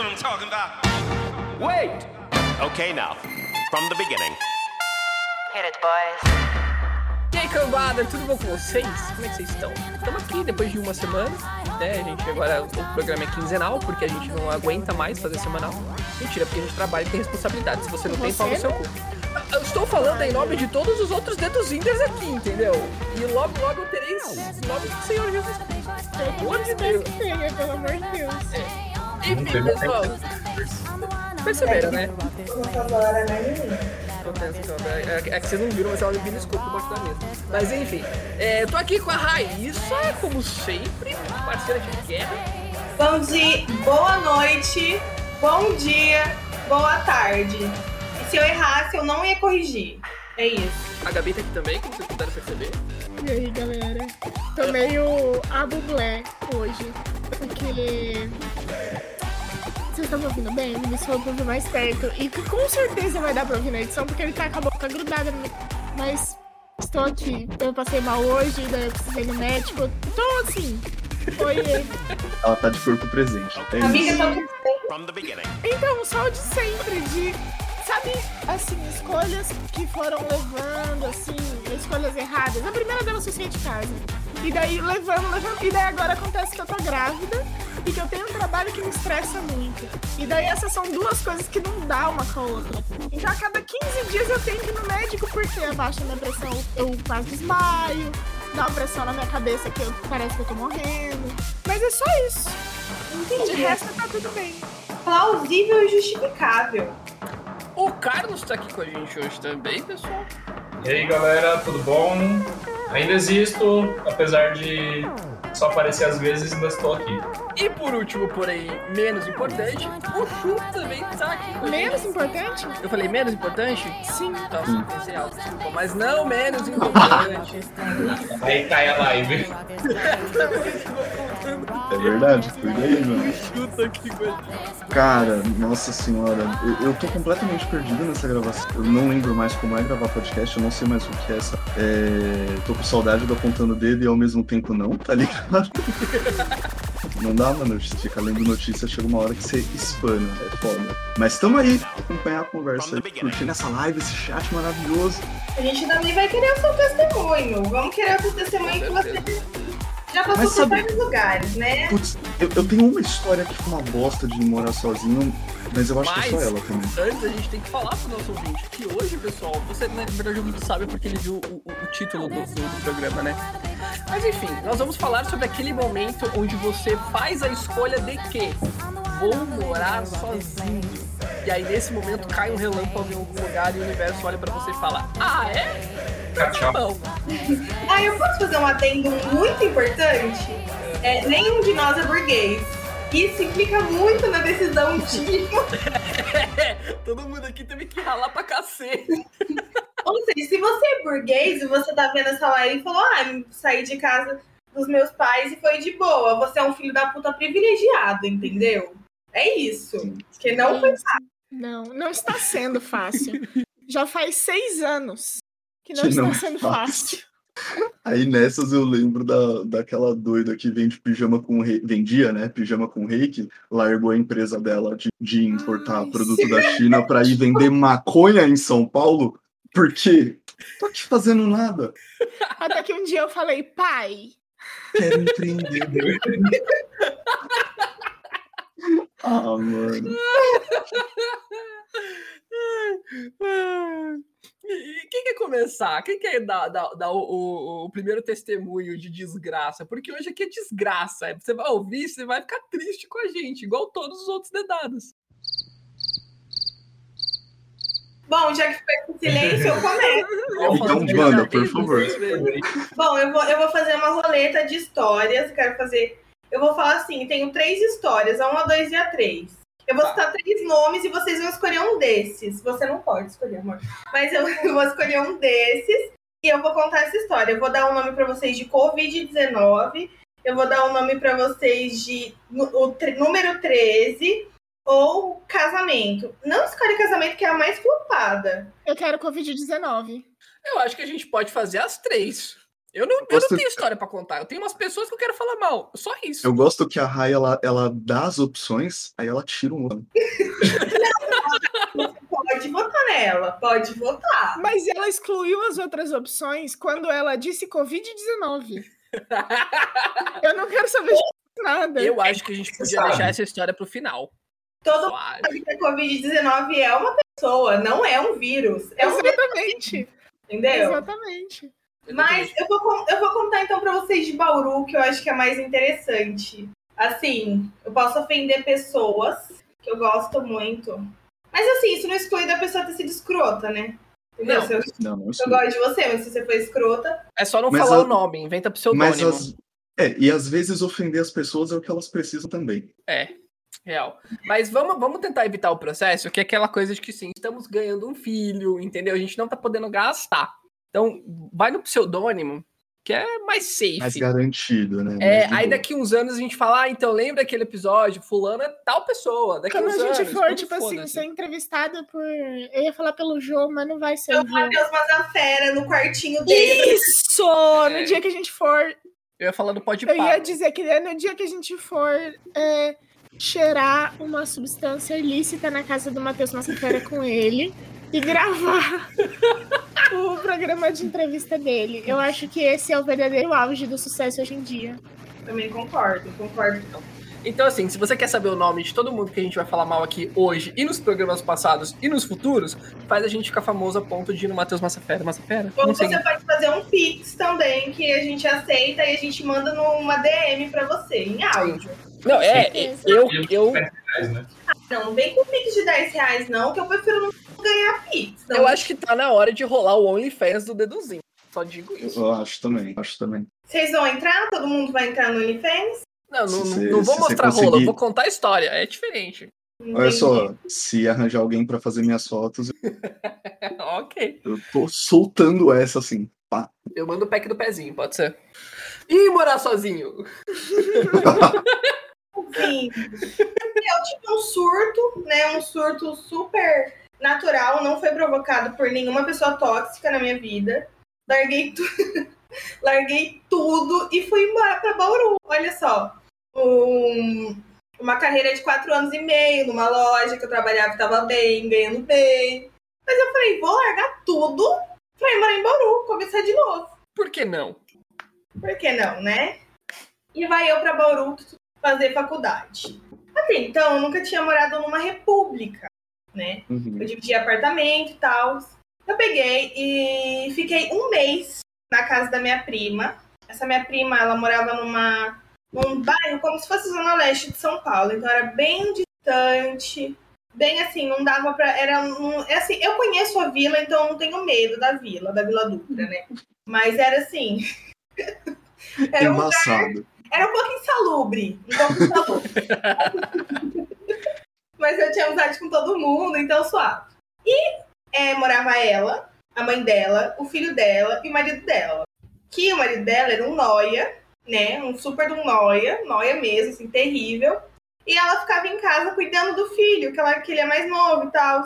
what I'm talking about. Wait! Okay, now, from the beginning. Hit it, boys. E aí, cambada, tudo bom com vocês? Como é que vocês estão? Estamos aqui depois de uma semana, né? A gente agora, o programa é quinzenal, porque a gente não aguenta mais fazer semanal. Mentira, porque a gente trabalha e tem responsabilidade. Se você não tem, pau no seu cu. Eu estou falando em nome de todos os outros deduzinders aqui, entendeu? E logo, logo eu terei em nome do Senhor Jesus Cristo. Pelo amor de Deus. Pelo amor de Deus. Enfim, pessoal. Perceberam, né? É, é que vocês não viram, mas ela me viu no escuro debaixo da mesa. Mas enfim, é, eu tô aqui com a Raíssa, como sempre, parceira de guerra. Bom dia, boa noite, bom dia, boa tarde. E se eu errasse, eu não ia corrigir. É isso. A Gabi tá aqui também, como vocês puderam perceber. E aí, galera? Tô meio a bublé hoje, porque... Vocês estão me ouvindo bem? Me ouvir mais perto. E que com certeza vai dar pra ouvir na edição, porque ele tá com a boca grudada. no- Mas estou aqui. Eu passei mal hoje, daí eu precisei no médico. Tô assim. Oiê. Ela tá de corpo presente. É isso. Amiga, tá. Então, só o de sempre, de. Sabe, assim, escolhas que foram levando, assim, escolhas erradas. A primeira delas foi sair de casa. E daí levando, levando. E daí agora acontece que eu tô grávida e que eu tenho um trabalho que me estressa muito. E daí essas são duas coisas que não dá uma com a outra. Então a cada 15 dias eu tenho que ir no médico porque abaixa a minha pressão, eu quase desmaio, dá uma pressão na minha cabeça que eu, parece que eu tô morrendo. Mas é só isso. De entendi. resto tá tudo bem. Plausível e justificável. O Carlos tá aqui com a gente hoje também, pessoal. E aí galera, tudo bom? Ainda existo, apesar de só aparecer às vezes, ainda estou aqui. E por último, porém menos importante, o Chu também tá aqui com a Menos gente. importante? Eu falei menos importante? Sim. Nossa, pensei alto, desculpa, mas não menos importante. Aí cai a live. É verdade, cuida aí, mano. Chuta aqui. Cara, nossa senhora, eu, eu tô completamente perdido nessa gravação. Eu não lembro mais como é gravar podcast, eu não sei mais o que é essa. É, tô com saudade do apontando o dedo e ao mesmo tempo não, tá ligado? Não dá, mano. Ficar lendo notícia, chega uma hora que você espana, é foda. Mas tamo aí, pra acompanhar a conversa curtindo essa live, esse chat maravilhoso. A gente também vai querer o seu testemunho. Vamos querer o seu testemunho que você já passou Mas por sabe- vários lugares, né? Putz, eu, eu tenho uma história que foi uma bosta de morar sozinho, mas eu acho que é só Mas- ela também. Antes a gente tem que falar pro nosso ouvinte que hoje, pessoal, você na verdade o ouvinte sabe porque ele viu o, o- o título do, do- do programa, né? Mas enfim, nós vamos falar sobre aquele momento onde você faz a escolha de que vou morar sozinho. E aí nesse momento cai um relâmpago em algum lugar e o universo olha pra você e fala: Ah, é? Tá bom. Ah, eu posso fazer um adendo muito importante? É, nenhum de nós é burguês. Isso implica muito na decisão de. Todo mundo aqui teve que ralar pra cacete. Ou seja, se você é burguês e você tá vendo essa live e falou, ah, saí de casa dos meus pais e foi de boa, você é um filho da puta privilegiado, entendeu? É isso. Que não foi Não, não está sendo fácil. Já faz seis anos que não Que está não é sendo fácil. fácil. Aí nessas eu lembro da, daquela doida que vende pijama com reiki, vendia, né? Pijama com reiki, largou a empresa dela de, de importar Ai, produto da China pra ir vender maconha em São Paulo. Porque tô aqui fazendo nada. Até que um dia eu falei, pai, Quero empreender. ah, mano. E quem quer começar? Quem quer dar, dar- dar o, o- o primeiro testemunho de desgraça? Porque hoje aqui é desgraça. Você vai ouvir, você vai ficar triste com a gente, igual todos os outros dedados. Bom, já que foi com silêncio, eu começo. Então, banda, por favor. Bom, eu vou, eu vou fazer uma roleta de histórias. Quero fazer. Eu vou falar assim: tenho três histórias, a um, a dois e a três. Eu vou citar três nomes e vocês vão escolher um desses. Você não pode escolher, amor. Mas eu, eu vou escolher um desses e eu vou contar essa história. Eu vou dar um nome pra vocês de Covid-19. Eu vou dar um nome pra vocês de o número 13 ou casamento. Não escolhe casamento, que é a mais flopada. eu quero Covid-19. Eu acho que a gente pode fazer as três. Eu não, eu não gosto- tenho história pra contar. Eu tenho umas pessoas que eu quero falar mal. Só isso. Eu gosto que a Rai, ela, ela dá as opções, aí ela tira um nome. Pode votar nela, pode votar. Mas ela excluiu as outras opções quando ela disse Covid-19. Eu não quero saber de nada. Eu acho que a gente podia deixar essa história pro final. Todo Eu acho. mundo que a Covid-19 é uma pessoa, não é um vírus. É um vírus, Exatamente. entendeu? Exatamente. Mas eu vou, eu vou contar então pra vocês de Bauru, que eu acho que é mais interessante. Assim, eu posso ofender pessoas que eu gosto muito. Mas assim, isso não exclui da pessoa ter sido escrota, né? Entendeu? Não. Se eu, Não, não eu gosto de você, mas se você for escrota, É só não Mas falar a- o nome, inventa Mas pseudônimo. as. É, e às vezes ofender as pessoas é o que elas precisam também. É, real. Mas vamos, vamos tentar evitar o processo, que é aquela coisa de que sim, estamos ganhando um filho, entendeu? A gente não tá podendo gastar. Então, vai no pseudônimo, que é mais safe. Mais garantido, né? É, Mais aí boa. daqui uns anos a gente fala, ah, então lembra aquele episódio, fulano é tal pessoa. Daqui Quando uns a gente anos, for, quando tipo assim, ser entrevistada por. Eu ia falar pelo João, mas não vai ser eu o. Matheus Mazafera no quartinho dele. Isso! É. No dia que a gente for. Eu ia falar do pode Eu ia dizer que é no dia que a gente for é, cheirar uma substância ilícita na casa do Matheus Massafera com ele e gravar o programa de entrevista dele. Eu acho que esse é o verdadeiro auge do sucesso hoje em dia. Também concordo, concordo. Então, assim, se você quer saber o nome de todo mundo que a gente vai falar mal aqui hoje, e nos programas passados, e nos futuros, faz a gente ficar famoso a ponto de ir no Matheus Massafera. Massafera? Ou você pode fazer um Pix também, que a gente aceita e a gente manda numa DM pra você, em áudio. Não, é, eu, eu, reais, né? Não, não vem com Pix de 10 reais, não, que eu prefiro não ganhar Pix. Não, eu acho que tá na hora de rolar o OnlyFans do Deduzinho. Só digo isso. Eu acho também, acho também. Vocês vão entrar? Todo mundo vai entrar no OnlyFans? Não, não, não vou mostrar rola, conseguir- eu vou contar a história. É diferente. Olha Entendi. só, se arranjar alguém pra fazer minhas fotos, ok. eu tô soltando essa assim. Pá. Eu mando o pack do pezinho, pode ser. Ih, morar sozinho. Sim. Eu tive um surto, né? Um surto super natural, não foi provocado por nenhuma pessoa tóxica na minha vida. Larguei, tu... Larguei tudo e fui embora pra Bauru. Olha só. Um- Uma carreira de quatro anos e meio numa loja que eu trabalhava, tava bem, ganhando bem. Mas eu falei, vou largar tudo pra ir morar em Bauru, começar de novo. Por que não? Por que não, né? E vai eu pra Bauru fazer faculdade. Até então, eu nunca tinha morado numa república, né? Uhum. Eu dividia apartamento e tal. Eu peguei e fiquei um mês na casa da minha prima. Essa minha prima, ela morava numa, num bairro como se fosse Zona Leste de São Paulo. Então era bem distante. Bem assim, não dava pra. Era um, é assim, eu conheço a vila, então eu não tenho medo da vila, da Vila Dutra, né? Mas era assim. era um Embaçado. era um pouco insalubre. Um pouco insalubre. Mas eu tinha amizade com todo mundo, então suave. E é, morava ela, a mãe dela, o filho dela e o marido dela. Que o marido dela era um noia, né? Um super de um noia, noia mesmo, assim, terrível. E ela ficava em casa cuidando do filho, que, ela, que ele é mais novo e tal.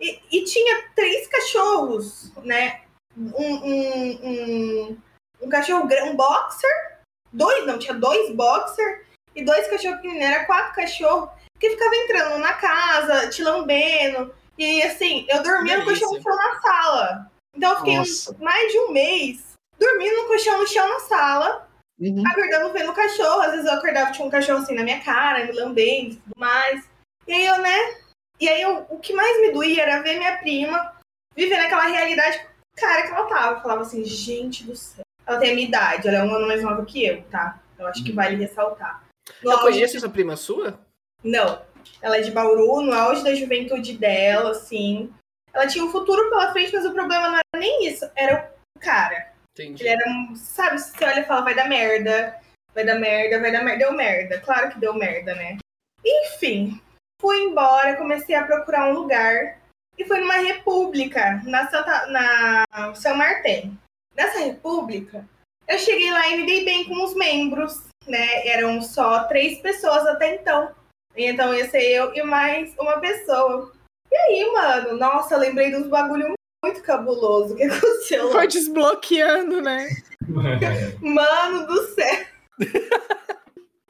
E, e tinha três cachorros, né? Um, um, um, um cachorro, um boxer, dois, não, tinha dois boxer e dois cachorros pequeninos, era quatro cachorros que ficava entrando na casa, te lambendo. E assim, eu dormia no colchão no chão na sala. Então eu fiquei Nossa. mais de um mês dormindo no colchão no chão na sala, Uhum. acordando vendo o cachorro. Às vezes eu acordava, tinha um cachorro assim na minha cara, me lambendo e tudo mais. E aí eu, né? E aí eu- o que mais me doía era ver minha prima vivendo aquela realidade cara que ela tava. Eu falava assim, gente do céu. Ela tem a minha idade, ela é um ano mais nova que eu, tá? Eu acho que vale ressaltar. No Eu conheço essa prima sua? Não. Ela é de Bauru, no auge da juventude dela, assim. Ela tinha um futuro pela frente, mas o problema não era nem isso, era o cara. Entendi. Ele era um. Sabe, você olha e fala, vai dar merda, vai dar merda, vai dar merda. Deu merda, claro que deu merda, né? Enfim, fui embora, comecei a procurar um lugar. E foi numa república, na, Santa, na São Martin. Nessa república, eu cheguei lá e me dei bem com os membros, né? Eram só três pessoas até então. Então ia ser eu e mais uma pessoa. E aí, mano, nossa, lembrei dos bagulho muito cabuloso que aconteceu lá. Foi desbloqueando, né? Mano do céu.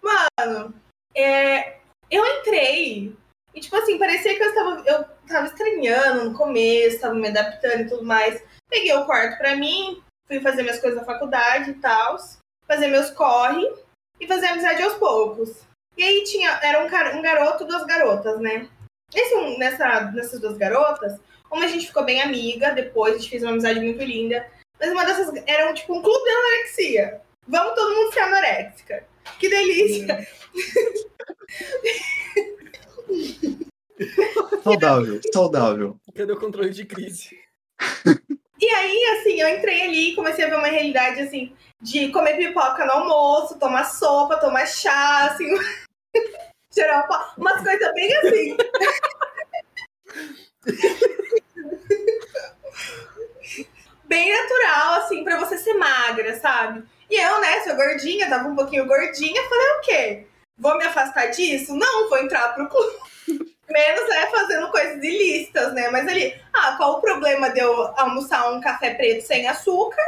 Mano, é, eu entrei e, tipo assim, parecia que eu estava, eu tava estranhando no começo, tava me adaptando e tudo mais. Peguei o quarto pra mim, fui fazer minhas coisas na faculdade e tal, fazer meus corre e fazer amizade aos poucos. E aí tinha, era um, cara, um garoto e duas garotas, né? Esse, um- nessa, nessas duas garotas, uma a gente ficou bem amiga, depois a gente fez uma amizade muito linda. Mas uma dessas era um, tipo um clube de anorexia. Vamos todo mundo ser anoréxica. Que delícia! Saudável, saudável. Cadê o controle de crise? E aí, assim, eu entrei ali e comecei a ver uma realidade, assim, de comer pipoca no almoço, tomar sopa, tomar chá, assim, geral, umas coisas bem assim. bem natural, assim, pra você ser magra, sabe? E eu, né, sou gordinha, tava um pouquinho gordinha, falei, o quê? Vou me afastar disso? Não, vou entrar pro clube. Menos é fazendo coisas ilícitas, né? Mas ali, ah, qual o problema de eu almoçar um café preto sem açúcar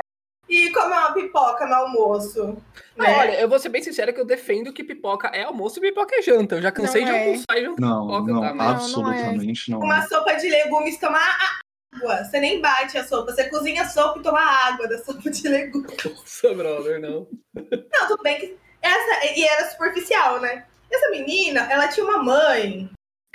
e comer uma pipoca no almoço? Não, né? olha, eu vou ser bem sincera que eu defendo que pipoca é almoço e pipoca é janta. Eu já cansei Não de é. almoçar e jantar Não, pipoca, não, tá? não é. absolutamente não. Uma sopa de legumes, tomar água. Você nem bate a sopa, você cozinha a sopa e toma água da sopa de legumes. Nossa, brother, não. Não, tudo bem que essa e era superficial, né? Essa menina, ela tinha uma mãe,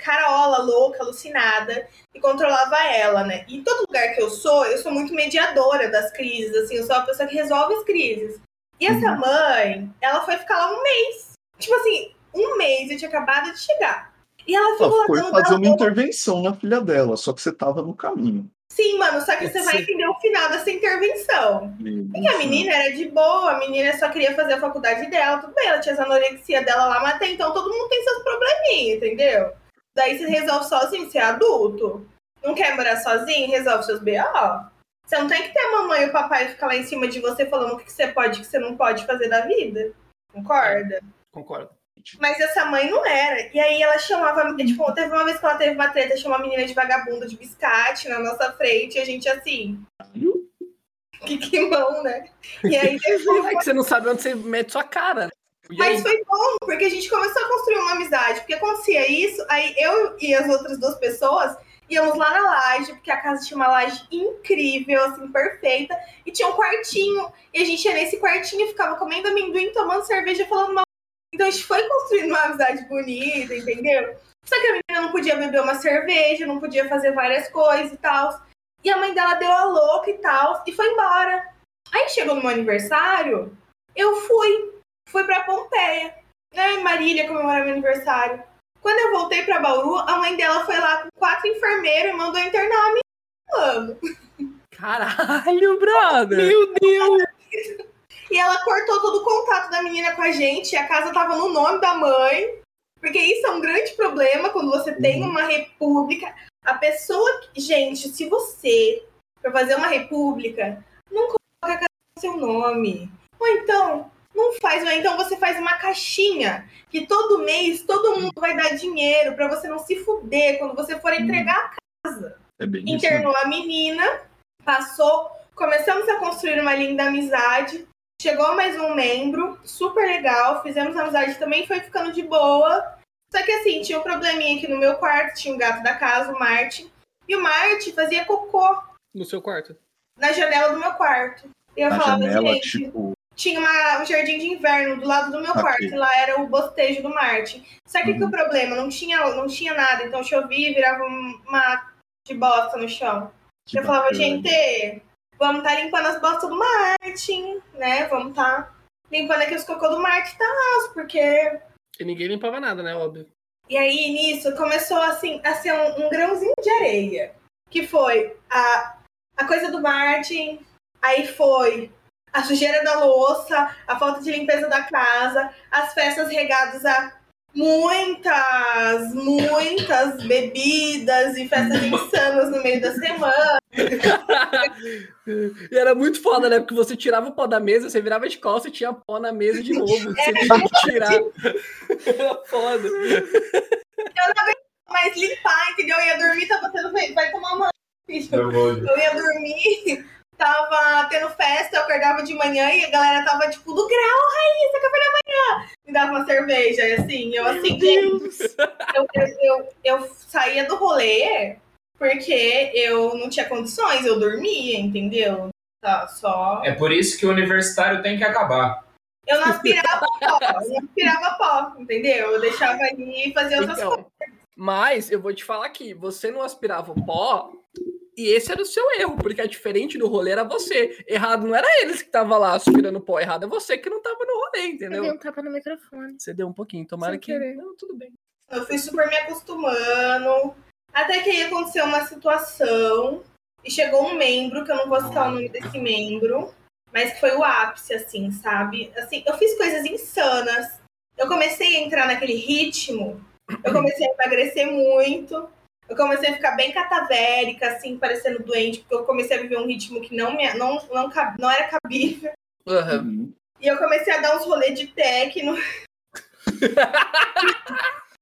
carola, louca, alucinada, e controlava ela, né? E em todo lugar que eu sou, eu sou muito mediadora das crises, assim, eu sou a pessoa que resolve as crises. E essa Uhum. mãe, ela foi ficar lá um mês. Tipo assim, um mês, eu tinha acabado de chegar. E ela ficou Ela lá foi dando fazer uma intervenção na filha dela, só que você tava no caminho. Sim, mano, só que você vai entender o final dessa intervenção. E a menina era de boa, a menina só queria fazer a faculdade dela, tudo bem, ela tinha as anorexia dela lá, mas até então todo mundo tem seus probleminhas, entendeu? Daí você resolve sozinho, você é adulto. Não quer morar sozinho, resolve seus BO. Você não tem que ter a mamãe e o papai ficar lá em cima de você falando o que que você pode e o que você não pode fazer da vida. Concorda? Concordo. Mas essa mãe não era. E aí ela chamava. Tipo, teve uma vez que ela teve uma treta, chamou a menina de vagabunda de biscate na nossa frente, e a gente assim. Que quimão, né? E aí depois. É que você não sabe onde você mete sua cara. Mas foi bom, porque a gente começou a construir uma amizade. Porque acontecia isso, aí eu e as outras duas pessoas íamos lá na laje, porque a casa tinha uma laje incrível, assim, perfeita. E tinha um quartinho, e a gente ia nesse quartinho, ficava comendo amendoim, tomando cerveja, falando mal. Então a gente foi construindo uma amizade bonita, entendeu? Só que a menina não podia beber uma cerveja, não podia fazer várias coisas e tal. E a mãe dela deu a louca e tal, e foi embora. Aí chegou no meu aniversário, eu fui fui pra Pompeia, né, Marília comemorar meu aniversário. Quando eu voltei pra Bauru, a mãe dela foi lá com quatro enfermeiros e mandou internar a menina. Mano. Caralho, brother! Meu Deus! E ela cortou todo o contato da menina com a gente, a casa tava no nome da mãe. Porque isso é um grande problema quando você tem Uhum. uma república. A pessoa. que- Gente, se você for fazer uma república, não coloca a casa no seu nome. Ou então, não faz, então você faz uma caixinha que todo mês todo mundo vai dar dinheiro pra você não se fuder quando você for entregar É bem isso. né? internou a menina, passou, começamos a construir uma linda amizade. Chegou mais um membro, super legal, fizemos amizade também, foi ficando de boa. Só que assim, tinha um probleminha aqui no meu quarto, tinha um gato da casa, o Martin. E o Martin fazia cocô No seu quarto. na janela do meu quarto. E eu Na falava, janela, gente, tipo, tinha uma- um jardim de inverno do lado do meu quarto, e lá era o bostejo do Martin. Só que, que Uhum. o problema? Não tinha, não tinha nada, então chovia e virava um mar de bosta no chão. que eu falava, gente, vamos tá limpando as bostas do Martin, né? Vamos tá limpando aqui os cocô do Martin, tá? Porque. E ninguém limpava nada, né? Óbvio. E aí, nisso, começou assim, a ser um, um grãozinho de areia. Que foi a, a coisa do Martin, aí foi a sujeira da louça, a falta de limpeza da casa, as festas regadas a muitas, muitas bebidas e festas insanas no meio da semana. e era muito foda, né? Porque você tirava o pó da mesa, você virava de costas e tinha pó na mesa de novo. Você tinha que tirar. Era foda. Mas limpar, entendeu? Eu ia dormir, tava feito, vai tomar uma. Eu. Eu ia dormir, tava tendo festa, eu acordava de manhã e a galera tava tipo, do grau, Raíssa, café da manhã. Me dava uma cerveja, e assim, eu assim, gente, eu, eu, eu, eu saía do rolê porque eu não tinha condições, eu dormia, entendeu? Tá, só. É por isso que o universitário tem que acabar. Eu não aspirava pó, eu não aspirava pó, entendeu? Eu deixava ali e fazia outras Então, coisas. mas eu vou te falar aqui, você não aspirava o pó e esse era o seu erro, porque a diferente do rolê era você. Errado não era eles que estavam lá aspirando pó, errado é você que não tava no rolê, Eu dei entendeu? um tapa no microfone. Você deu um pouquinho, tomara Sem que. querer. Não, tudo bem. Eu fui super me acostumando. Até que aí aconteceu uma situação e chegou um membro, que eu não vou citar o nome desse membro, mas que foi o ápice, assim, sabe? Assim, eu fiz coisas insanas. Eu comecei a entrar naquele ritmo. Eu comecei a emagrecer muito. Eu comecei a ficar bem catavérica, assim, parecendo doente, porque eu comecei a viver um ritmo que não, me, não, não, cab- não era cabível. Aham. Uhum. E eu comecei a dar uns rolês de techno.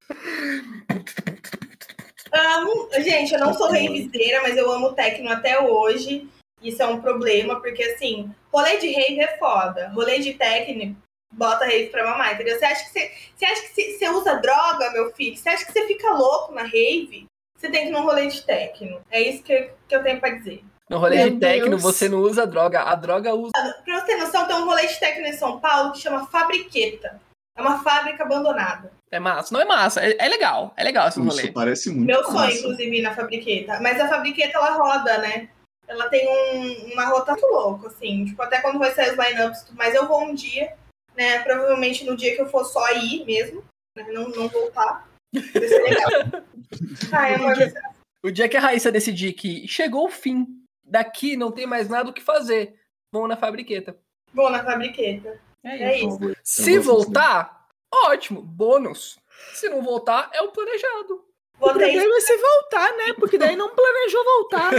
amo. Gente, eu não sou reviseira, mas eu amo techno até hoje. Isso é um problema, porque assim, rolê de rave é foda. Rolê de techno bota rave pra mamar, entendeu? Você acha que você, você acha que você, você usa droga, meu filho? Você acha que você fica louco na rave? Você tem que ir num rolê de techno. É isso que, que eu tenho pra dizer. No rolê Meu de techno, Deus. você não usa droga, a droga usa. Pra você ter noção, tem um rolê de techno em São Paulo que chama Fabriqueta. É uma fábrica abandonada. É massa, não é massa, é, é legal, é legal esse rolê. Isso parece muito Meu sonho, massa. inclusive, ir na Fabriqueta. Mas a Fabriqueta, ela roda, né? Ela tem um- uma rota muito louca, assim. Tipo, até quando vai sair os lineups. Mas eu vou um dia, né? Provavelmente no dia que eu for só ir mesmo. né? Não, não voltar. Vai ser- O dia que a Raíssa decidir que chegou o fim, daqui não tem mais nada o que fazer, vão na fabriqueta. vou na Fabriqueta. É isso. Se gosto voltar, ótimo, bônus. Se não voltar, é o planejado. O Vou ter problema é se voltar, né? Porque daí não planejou voltar.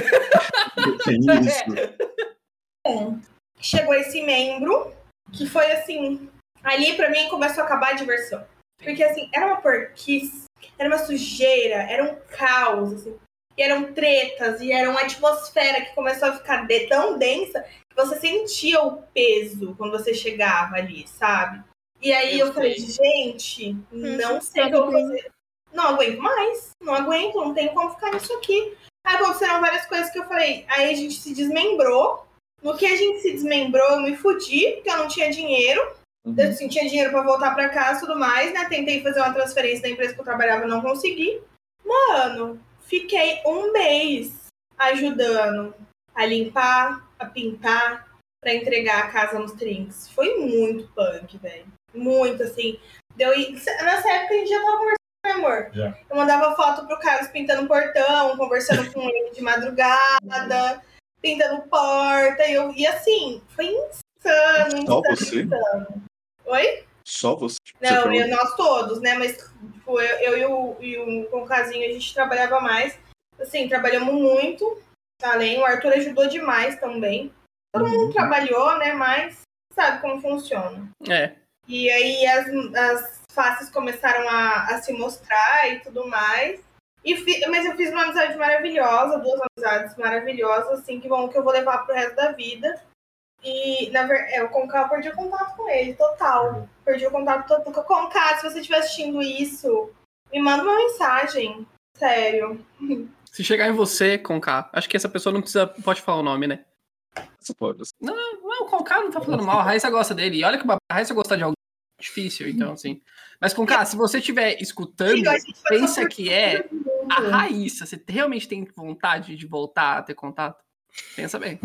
Que isso? chegou esse membro que foi assim. Ali pra mim começou a acabar a diversão. Porque assim, era uma porquice, era uma sujeira, era um caos, assim. E eram tretas, e era uma atmosfera que começou a ficar de- tão densa que você sentia o peso quando você chegava ali, sabe? E aí Eu eu, falei, gente, não sei o que eu vou fazer. Não aguento mais, não aguento, não tem como ficar nisso aqui. Aí aconteceram várias coisas que eu falei. Aí a gente se desmembrou. No que a gente se desmembrou, eu me fudi, porque eu não tinha dinheiro. Uhum. Eu assim, tinha dinheiro pra voltar pra casa e tudo mais, né? Tentei fazer uma transferência da empresa que eu trabalhava não consegui. Mano, fiquei um mês ajudando a limpar, a pintar, pra entregar a casa nos trinks. Foi muito punk, velho. Muito, assim. Deu... Nessa época a gente já tava conversando, né, amor? Já. Eu mandava foto pro Carlos pintando portão, conversando com ele de madrugada, pintando porta. E, eu... e assim, foi insano, Só insano, você? insano. Oi? Só você. Tipo, você Não, falou- eu- nós todos, né? Mas tipo, eu, eu e, o, e o com o Casinho, a gente trabalhava mais. Assim, trabalhamos muito. Além, o Arthur ajudou demais também. Todo mundo Uhum. trabalhou, né? Mas sabe como funciona. É. E aí as, as faces começaram a, a se mostrar e tudo mais. E fi- mas eu fiz uma amizade maravilhosa, duas amizades maravilhosas, assim, que, vão, que eu vou levar pro resto da vida. E, na verdade, eu, Conká, eu perdi o contato com ele, total. Perdi o contato total. Conká, se você estiver assistindo isso, me manda uma mensagem. Sério. Se chegar em você, Conká, acho que essa pessoa não precisa. Pode falar o nome, né? Pode. Não, o Conká não tá falando mal, a Raíssa gosta dele. E olha que a Raíssa gosta de alguém difícil, então, assim. Mas, Conká, se você estiver escutando, vai pensa que é todo a Raíssa. Você realmente tem vontade de voltar a ter contato? Pensa bem.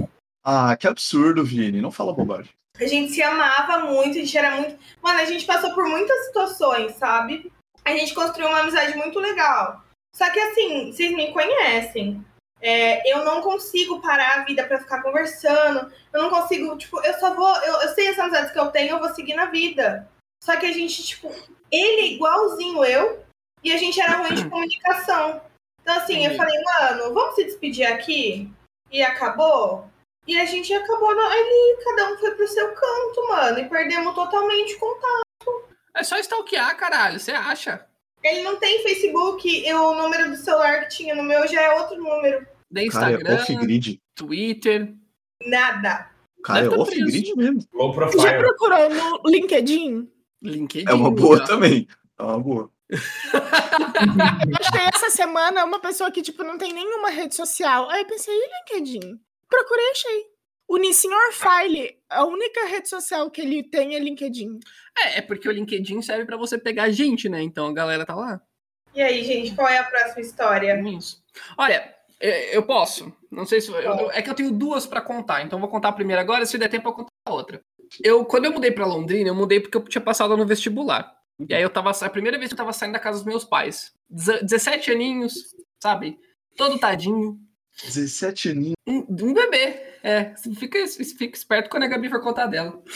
Ah, que absurdo, Vini. Não fala bobagem. A gente se amava muito, a gente era muito. Mano, a gente passou por muitas situações, sabe? A gente construiu uma amizade muito legal. Só que assim, vocês me conhecem. É, eu não consigo parar a vida pra ficar conversando. Eu não consigo, tipo, eu só vou. Eu, eu sei as amizades que eu tenho, eu vou seguir na vida. Só que a gente, tipo, ele é igualzinho eu e a gente era ruim de comunicação. Então, assim, eu falei, mano, vamos se despedir aqui? E acabou. E a gente acabou ali, cada um foi pro seu canto, mano, e perdemos totalmente o contato. É só stalkear, caralho. Você acha? Ele não tem Facebook, e o número do celular que tinha no meu já é outro número. Cara, é Instagram, off-grid. Twitter. Nada. Cara é Deve tá off-grid mesmo. Low Já procurou no LinkedIn? LinkedIn. É uma boa já. também. É uma boa. Achei essa semana uma pessoa que, tipo, não tem nenhuma rede social. Aí eu pensei, e LinkedIn? Procurei e achei. O Nissenhor File, a única rede social que ele tem é LinkedIn. É, é porque o LinkedIn serve pra você pegar gente, né? Então a galera tá lá. E aí, gente, qual é a próxima história? Isso. Olha, eu, posso. Não sei se. eu- é que eu tenho duas pra contar, então eu vou contar a primeira agora, se der tempo eu contar a outra. Eu, quando eu mudei pra Londrina, eu mudei porque eu tinha passado no vestibular. E aí eu tava. A primeira vez que eu tava saindo da casa dos meus pais. Deze- 17 aninhos, sabe? Todo tadinho. 17 aninhos. Um, um bebê. É, fica, fica esperto quando a Gabi for contar dela.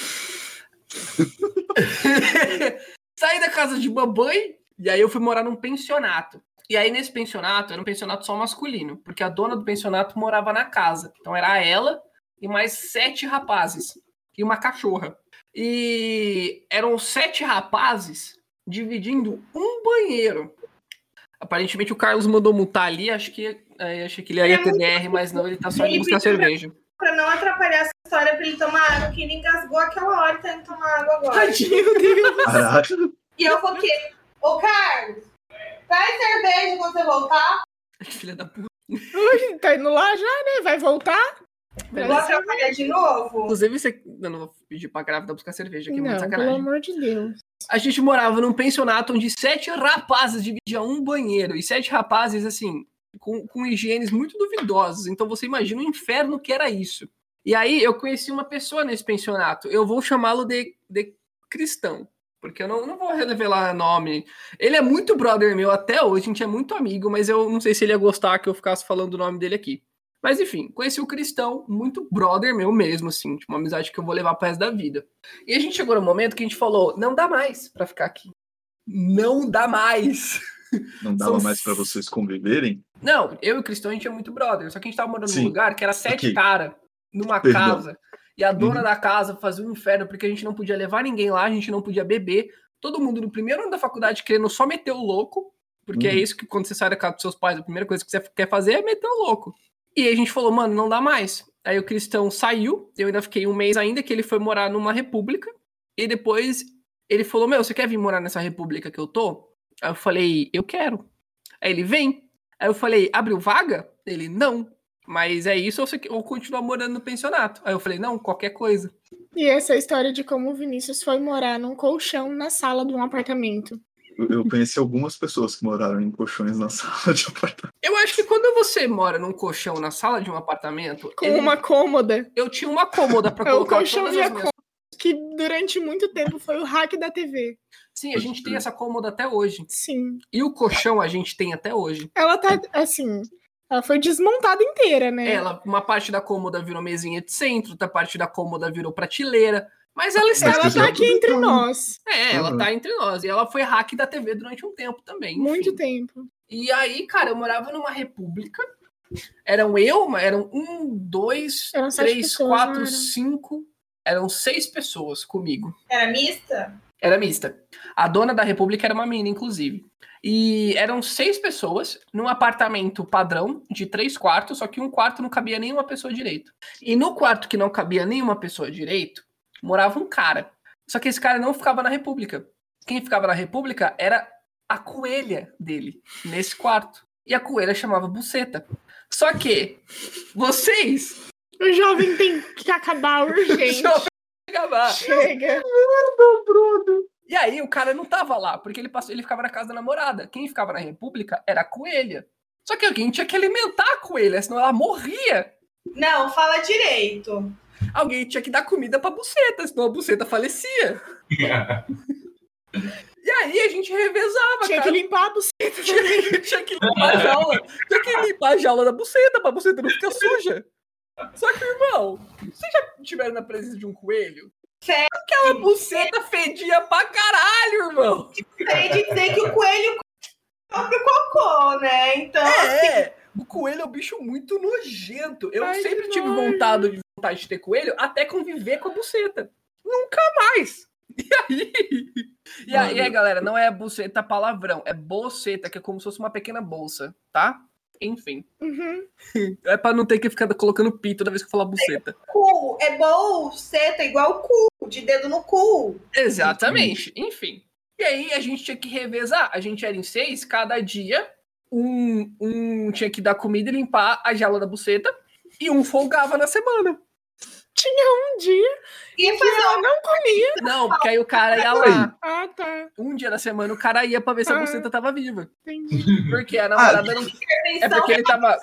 Saí da casa de mamãe e aí eu fui morar num pensionato. E aí nesse pensionato, era um pensionato só masculino, porque a dona do pensionato morava na casa. Então era ela e mais sete rapazes e uma cachorra. E eram sete rapazes dividindo um banheiro. Aparentemente o Carlos mandou multar ali, acho que é, achei que ele ia ter DR, mas não, ele tá só indo buscar cerveja. Pra não atrapalhar essa história pra ele tomar água, que ele engasgou aquela hora e tá indo tomar água agora. Tadinho. E Caraca. eu foquei. Ô, Carlos, traz cerveja quando você voltar. Filha da puta. Ui, tá indo lá já, né? Vai voltar? Vou atrapalhar de novo. Inclusive, você. Eu não vou pedir pra grávida buscar cerveja aqui, é muito Não, pelo sacanagem. amor de Deus. A gente morava num pensionato onde sete rapazes dividiam um banheiro. E sete rapazes, assim, com, com higienes muito duvidosas. Então você imagina o inferno que era isso. E aí eu conheci uma pessoa nesse pensionato. Eu vou chamá-lo de, de cristão. Porque eu não, não vou revelar nome. Ele é muito brother meu até hoje, a gente é muito amigo, mas eu não sei se ele ia gostar que eu ficasse falando o nome dele aqui. Mas enfim, conheci o cristão, muito brother meu mesmo, assim, tipo, uma amizade que eu vou levar pro resto da vida. E a gente chegou no momento que a gente falou: não dá mais pra ficar aqui. Não dá mais. Não dava São mais pra vocês conviverem? Não, eu e o Cristão a gente é muito brother. Só que a gente tava morando Sim. num lugar que era sete Ok. cara numa Perdão. casa. E a dona Uhum. da casa fazia um inferno porque a gente não podia levar ninguém lá, a gente não podia beber. Todo mundo no primeiro ano da faculdade querendo só meter o louco. Porque é Uhum. isso que quando você sai da casa dos seus pais, a primeira coisa que você quer fazer é meter o louco. E aí a gente falou, mano, não dá mais. Aí o Cristão saiu, eu ainda fiquei um mês ainda, que ele foi morar numa república. E depois ele falou, meu, você quer vir morar nessa república que eu tô? Aí eu falei, eu quero. Aí ele vem. Aí eu falei, abriu vaga? Ele, não. Mas é isso ou você ou continua morando no pensionato? Aí eu falei, não, qualquer coisa. E essa é a história de como o Vinícius foi morar num colchão na sala de um apartamento. Eu, conheci algumas pessoas que moraram em colchões na sala de apartamento. Eu acho que quando você mora num colchão na sala de um apartamento, Com ele- uma cômoda. eu tinha uma cômoda pra É o colocar colchão todas e a as minhas... cômoda. Que durante muito tempo foi o hack da TV. Sim, a gente tem essa cômoda até hoje. Sim. E o colchão a gente tem até hoje. Ela tá, assim, ela foi desmontada inteira, né? Ela, uma parte da cômoda virou mesinha de centro, outra parte da cômoda virou prateleira. Mas ela está Ela tá aqui entre nós. É, ela Uhum. tá entre nós. E ela foi hack da TV durante um tempo também. enfim. Muito tempo. E aí, cara, eu morava numa república. Eram eu, mas eram um, dois, Eram três, pessoas, quatro, cinco. Eram seis pessoas comigo. Era mista? Era mista. A dona da república era uma mina, inclusive. E eram seis pessoas num apartamento padrão de três quartos, só que um quarto não cabia nenhuma pessoa direito. E no quarto que não cabia nenhuma pessoa direito, morava um cara. Só que esse cara não ficava na república. Quem ficava na república era a coelha dele, nesse quarto. E a coelha chamava Buceta. Só que vocês O jovem tem que acabar urgente. Acabar. Chega. E aí o cara não tava lá, porque ele passou, ele ficava na casa da namorada. Quem ficava na República era a coelha. Só que alguém tinha que alimentar a coelha, senão ela morria. Não, fala direito. Alguém tinha que dar comida pra buceta, senão a buceta falecia. E aí a gente revezava, Tinha que cara. limpar a buceta. Tinha, tinha que limpar a jaula. Tinha que limpar a jaula da buceta pra buceta não ficar suja. Só que, irmão, vocês já tiveram na presença de um coelho? Fede. Aquela buceta fedia pra caralho, irmão. Gostaria de dizer que o coelho come o cocô, né? Então, É, o coelho é um bicho muito nojento. Eu Ai, sempre que tive vontade de, vontade de ter coelho até conviver com a buceta. Nunca mais. E aí? E aí, Mano. galera, não é buceta palavrão, é bolseta, que é como se fosse uma pequena bolsa, tá? Enfim. Uhum. É pra não ter que ficar colocando pi toda vez que eu falar buceta. Cu, é bolseta igual cu, de dedo no cu. Exatamente, enfim. E aí a gente tinha que revezar. A gente era em seis, cada dia um, um tinha que dar comida e limpar a jaula da buceta e um folgava na semana. Um dia E fazer eu não comia. Não, porque aí o cara ia lá. Ah, tá. Um dia da semana o cara ia pra ver se a Ah. buceta tava viva. Entendi. Porque a namorada não. É porque ele tava.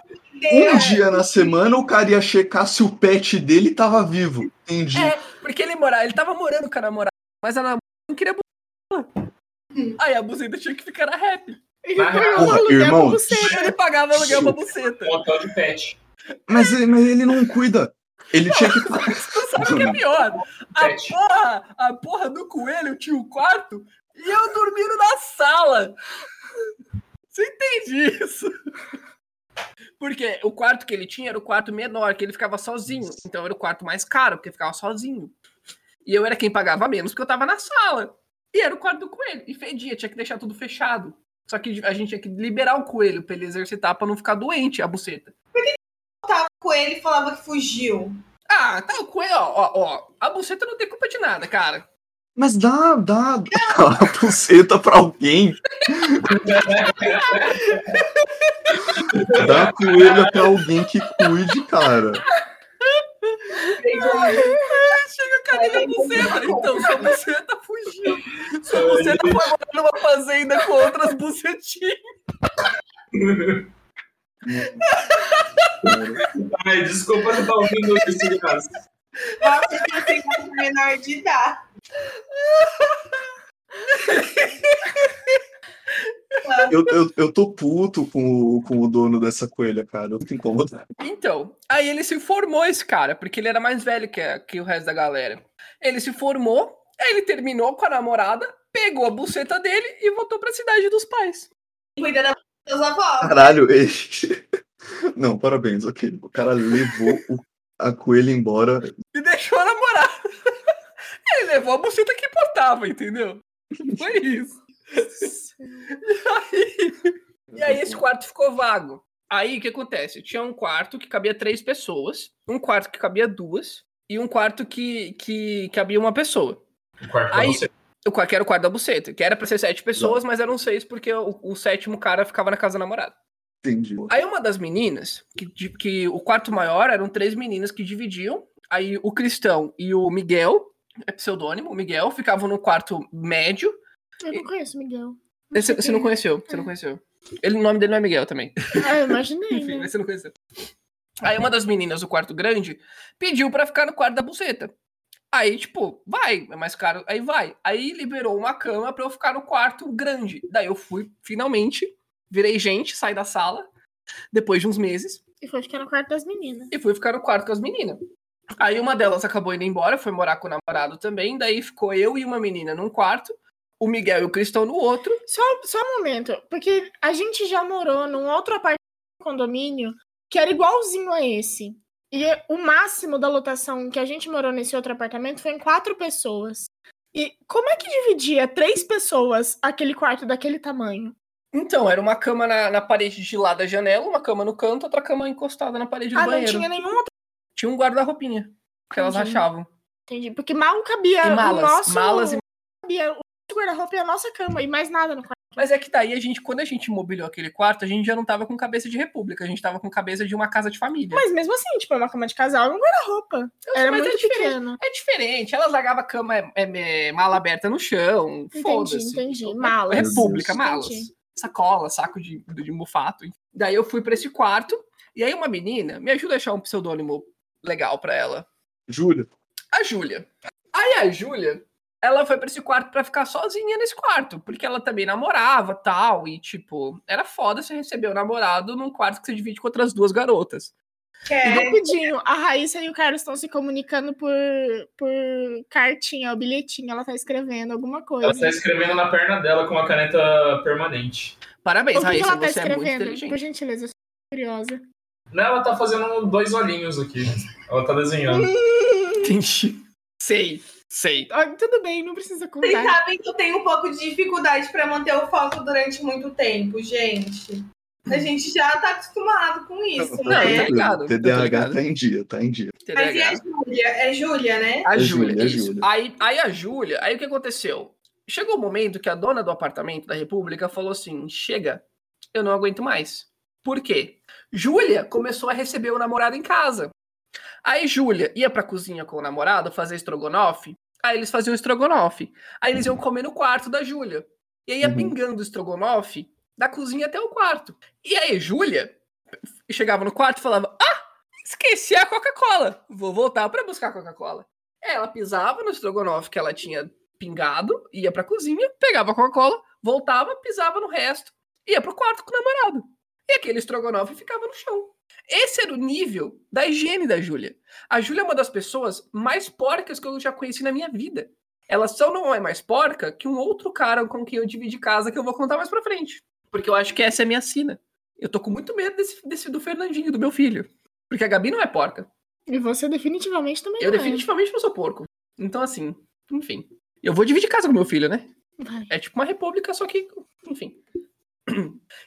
Um dia na semana o cara ia checar se o pet dele tava vivo. Entendi. É, porque ele morava, ele tava morando com a namorada, mas a namorada não queria buceta. Aí a buceta tinha que ficar na rap. Ele Na um porra, aluguel irmão, pra você. Ele pagava aluguel pra buceta. Um hotel de pet. Mas, mas ele não cuida. Ele tinha que. Sabe o que é pior? A porra, a porra do coelho tinha o quarto e eu dormindo na sala. Você entende isso? Porque o quarto que ele tinha era o quarto menor, que ele ficava sozinho. Então era o quarto mais caro, porque ficava sozinho. E eu era quem pagava menos, porque eu tava na sala. E era o quarto do coelho. E fedia, tinha que deixar tudo fechado. Só que a gente tinha que liberar o coelho pra ele exercitar pra não ficar doente, a buceta. Tava com ele e falava que fugiu. Ah, tá, o coelho, ó, ó, ó. A buceta não tem culpa de nada, cara. Mas dá, dá, dá a pulseta pra alguém. Dá a coelha pra alguém que cuide, cara. Chega a cara da buceta. Então, sua buceta fugiu. Sua buceta foi morar numa fazenda com outras bucetinhas. Ai, desculpa você tá ouvindo isso, Graça. Nossa, eu tinha pegado menor de idade. Eu, eu, eu tô puto com o, com o dono dessa coelha, cara. Eu tô incomodado. Então, aí ele se formou, esse cara, porque ele era mais velho que, a- que o resto da galera. Ele se formou, aí ele terminou com a namorada, pegou a buceta dele e voltou pra cidade dos pais. Cuida da seus avós. Caralho, ele... Não, parabéns, ok. O cara levou o- a coelha embora. E deixou a namorada. Ele levou a buceta que importava, entendeu? Foi isso. E aí esse quarto ficou vago. Aí o que acontece? Tinha um quarto que cabia três pessoas, um quarto que cabia duas e um quarto que, que cabia uma pessoa. O quarto pra Aí- você. O quarto que era o quarto da buceta, que era pra ser sete pessoas, mas eram seis porque o, o sétimo cara ficava na casa da namorada. Entendi. Aí uma das meninas, que, que o quarto maior eram três meninas que dividiam. Aí o Cristão e o Miguel, é pseudônimo, o Miguel, ficavam no quarto médio. Eu não conheço o Miguel. Você, você não conheceu, você não conheceu. Ele, o nome dele não é Miguel também. Ah, eu imaginei, Enfim, né? mas você não conheceu. Aí uma das meninas do quarto grande pediu pra ficar no quarto da buceta. Aí, tipo, vai, é mais caro, aí vai. Aí liberou uma cama pra eu ficar no quarto grande. Daí eu fui, finalmente, virei gente, saí da sala, depois de uns meses, E foi ficar no quarto das meninas. e fui ficar no quarto com as meninas. Aí uma delas acabou indo embora, foi morar com o namorado também, daí ficou eu e uma menina num quarto, o Miguel e o Cristão no outro. Só, só um momento, porque a gente já morou num outro apartamento condomínio que era igualzinho a esse. E o máximo da lotação que a gente morou nesse outro apartamento foi em quatro pessoas. E como é que dividia três pessoas aquele quarto daquele tamanho? Então, era uma cama na, na parede de lá da janela, uma cama no canto, outra cama encostada na parede do Ah, não banheiro. tinha nenhum outro. Tinha um guarda-roupinha que elas achavam. Entendi. Porque mal cabia E malas, o nosso. malas e- cabia o guarda-roupa e a nossa cama. E mais nada no quarto. Mas é que daí a gente, quando a gente mobiliou aquele quarto, a gente já não tava com cabeça de república, a gente tava com cabeça de uma casa de família. Mas mesmo assim, tipo, uma cama de casal e um guarda-roupa. Era Mas é muito diferente. pequeno. É diferente, elas largavam a cama é, é, é, mala aberta no chão, Entendi, foda-se. entendi. Malas. República, Entendi. malas. Sacola, saco de, de mufato. Daí eu fui pra esse quarto, e aí uma menina, me ajuda a achar um pseudônimo legal pra ela. Júlia. A Júlia. Aí a Júlia, ela foi pra esse quarto pra ficar sozinha nesse quarto, porque ela também namorava tal, e tipo, era foda você receber o namorado num quarto que você divide com outras duas garotas. E É, rapidinho, a Raíssa e o Carlos estão se comunicando por, por cartinha, o bilhetinho. Ela tá escrevendo alguma coisa. Ela está escrevendo na perna dela com uma caneta permanente. Parabéns, o que, que Raíssa, ela tá você é muito escrevendo? inteligente. por gentileza, eu sou curiosa. Não, ela tá fazendo dois olhinhos aqui. Ela tá desenhando. Entendi. Sei, sei. Ó, tudo bem, não precisa vocês contar. sabem que eu tenho um pouco de dificuldade pra manter o foco durante muito tempo, gente. A gente já tá acostumado com isso, Não, né? tá ligado, TDAH tá em dia, tá em dia. Mas e a TDAH. Júlia? É Júlia, né? A É Júlia, Júlia, é isso. Júlia. Aí, aí a Júlia, aí o que aconteceu? Chegou o momento que a dona do apartamento da República falou assim: chega, eu não aguento mais. Por quê? Júlia começou a receber o namorado em casa. Aí Júlia ia pra cozinha com o namorado fazer estrogonofe. Aí eles faziam estrogonofe. Aí eles iam comer no quarto da Júlia. E aí ia Uhum. pingando o estrogonofe da cozinha até o quarto. E aí Júlia chegava no quarto e falava: Ah, esqueci a Coca-Cola. Vou voltar pra buscar a Coca-Cola. Ela pisava no estrogonofe que ela tinha pingado, ia pra cozinha, pegava a Coca-Cola, voltava, pisava no resto, ia pro quarto com o namorado. E aquele estrogonofe ficava no chão. Esse era o nível da higiene da Júlia. A Júlia é uma das pessoas mais porcas que eu já conheci na minha vida. Ela só não é mais porca que um outro cara com quem eu dividi casa que eu vou contar mais pra frente. Porque eu acho que essa é a minha sina. Eu tô com muito medo desse, desse do Fernandinho, do meu filho. Porque a Gabi não é porca. E você definitivamente também Eu não é. definitivamente não sou porco. Então, assim, enfim. Eu vou dividir casa com meu filho, né? Vai. É tipo uma república, só que, enfim.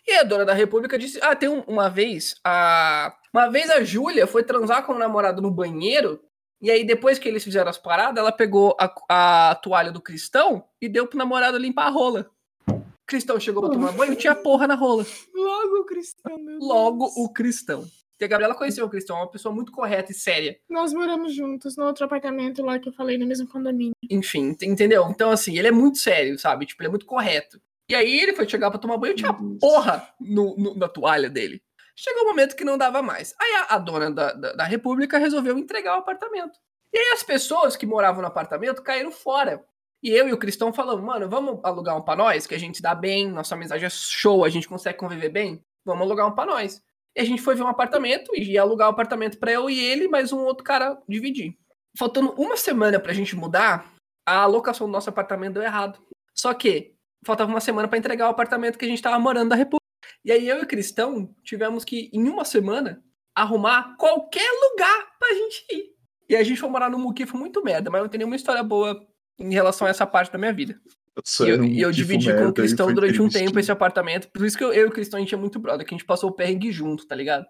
E a dona da república disse: Ah, tem um- uma vez, a. Uma vez a Júlia foi transar com o namorado no banheiro. E aí, depois que eles fizeram as paradas, ela pegou a, a toalha do cristão e deu pro namorado limpar a rola. O cristão chegou pra tomar banho e tinha porra na rola. Logo o cristão, meu Deus. Logo o cristão. E a Gabriela conheceu o cristão, é uma pessoa muito correta e séria. Nós moramos juntos no outro apartamento lá que eu falei, no mesmo condomínio. Enfim, ent- entendeu? Então, assim, ele é muito sério, sabe? Tipo, ele é muito correto. E aí ele foi chegar pra tomar banho e tinha Deus. porra no, no- na toalha dele. Chegou o momento que não dava mais. Aí a, a dona da, da, da República resolveu entregar o apartamento. E aí as pessoas que moravam no apartamento caíram fora. E eu e o Cristão falamos, mano, vamos alugar um pra nós, que a gente dá bem, nossa amizade é show, a gente consegue conviver bem. Vamos alugar um pra nós. E a gente foi ver um apartamento e ia alugar o apartamento pra eu e ele, mais um outro cara dividir. Faltando uma semana pra gente mudar, a alocação do nosso apartamento deu errado. Só que faltava uma semana pra entregar o apartamento que a gente tava morando da República. E aí eu e o Cristão tivemos que, em uma semana, arrumar qualquer lugar pra gente ir. E a gente foi morar no Muquifo muito merda, mas não tem nenhuma história boa em relação a essa parte da minha vida. Só E eu, um e eu dividi com o merda Cristão durante um tempo esse apartamento. Por isso que eu, eu e o Cristão a gente é muito brother, que a gente passou o perrengue junto, tá ligado?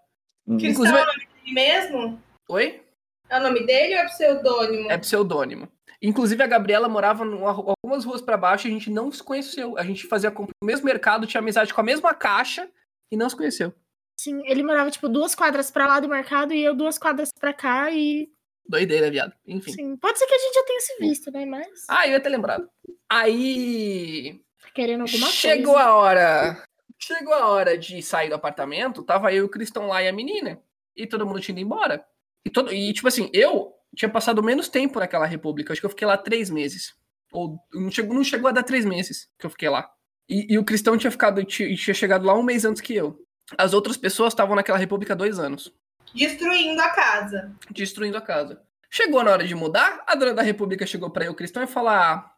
Hum. Cristão Inclusive- é o nome dele mesmo? Oi? É o nome dele ou é pseudônimo? É pseudônimo. Inclusive, a Gabriela morava numa ru- algumas ruas pra baixo e a gente não se conheceu. A gente fazia compra no mesmo mercado, tinha amizade com a mesma caixa e não se conheceu. Sim, ele morava, tipo, duas quadras pra lá do mercado e eu duas quadras pra cá e... Doideira, viado. Enfim. Sim, pode ser que a gente já tenha se visto, né? Mas... Ah, eu ia ter lembrado. Aí. tá Querendo alguma Chegou coisa. a hora. Chegou a hora de sair do apartamento, tava eu e o Cristão lá e a menina. E todo mundo tinha ido embora. E, todo, e tipo assim, eu tinha passado menos tempo naquela república. Acho que eu fiquei lá três meses. Ou não chegou, não chegou a dar três meses que eu fiquei lá. E, e o Cristão tinha ficado, tinha, tinha chegado lá um mês antes que eu. As outras pessoas estavam naquela república há dois anos, Destruindo a casa. destruindo a casa. Chegou na hora de mudar, a dona da república chegou pra eu, Cristão, e falar: ah,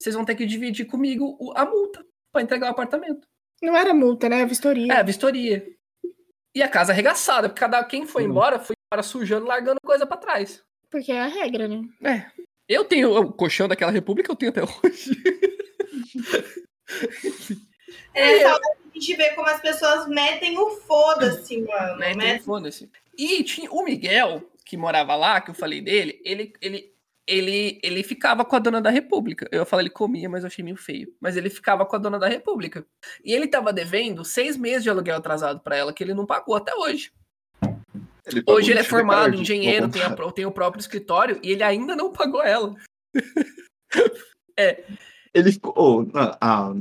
vocês vão ter que dividir comigo a multa pra entregar o apartamento. Não era multa, né? Vistoria. É, a vistoria. E a casa arregaçada, porque cada quem foi embora foi embora sujando, largando coisa pra trás. Porque é a regra, né? É. Eu tenho o colchão daquela república, eu tenho até hoje. É nessa hora que a gente vê como as pessoas metem o foda-se, mano. né? Então, Metem- foda-se. E tinha o Miguel, que morava lá, que eu falei dele, ele, ele, ele, ele ficava com a dona da república. Eu ia falar ele comia, mas eu achei meio feio. Mas ele ficava com a dona da república. E ele tava devendo seis meses de aluguel atrasado pra ela, que ele não pagou até hoje. Ele pagou Hoje ele é formado, tarde, engenheiro, tem, a tem o próprio escritório e ele ainda não pagou ela. Ele ficou. oh, ah, ah,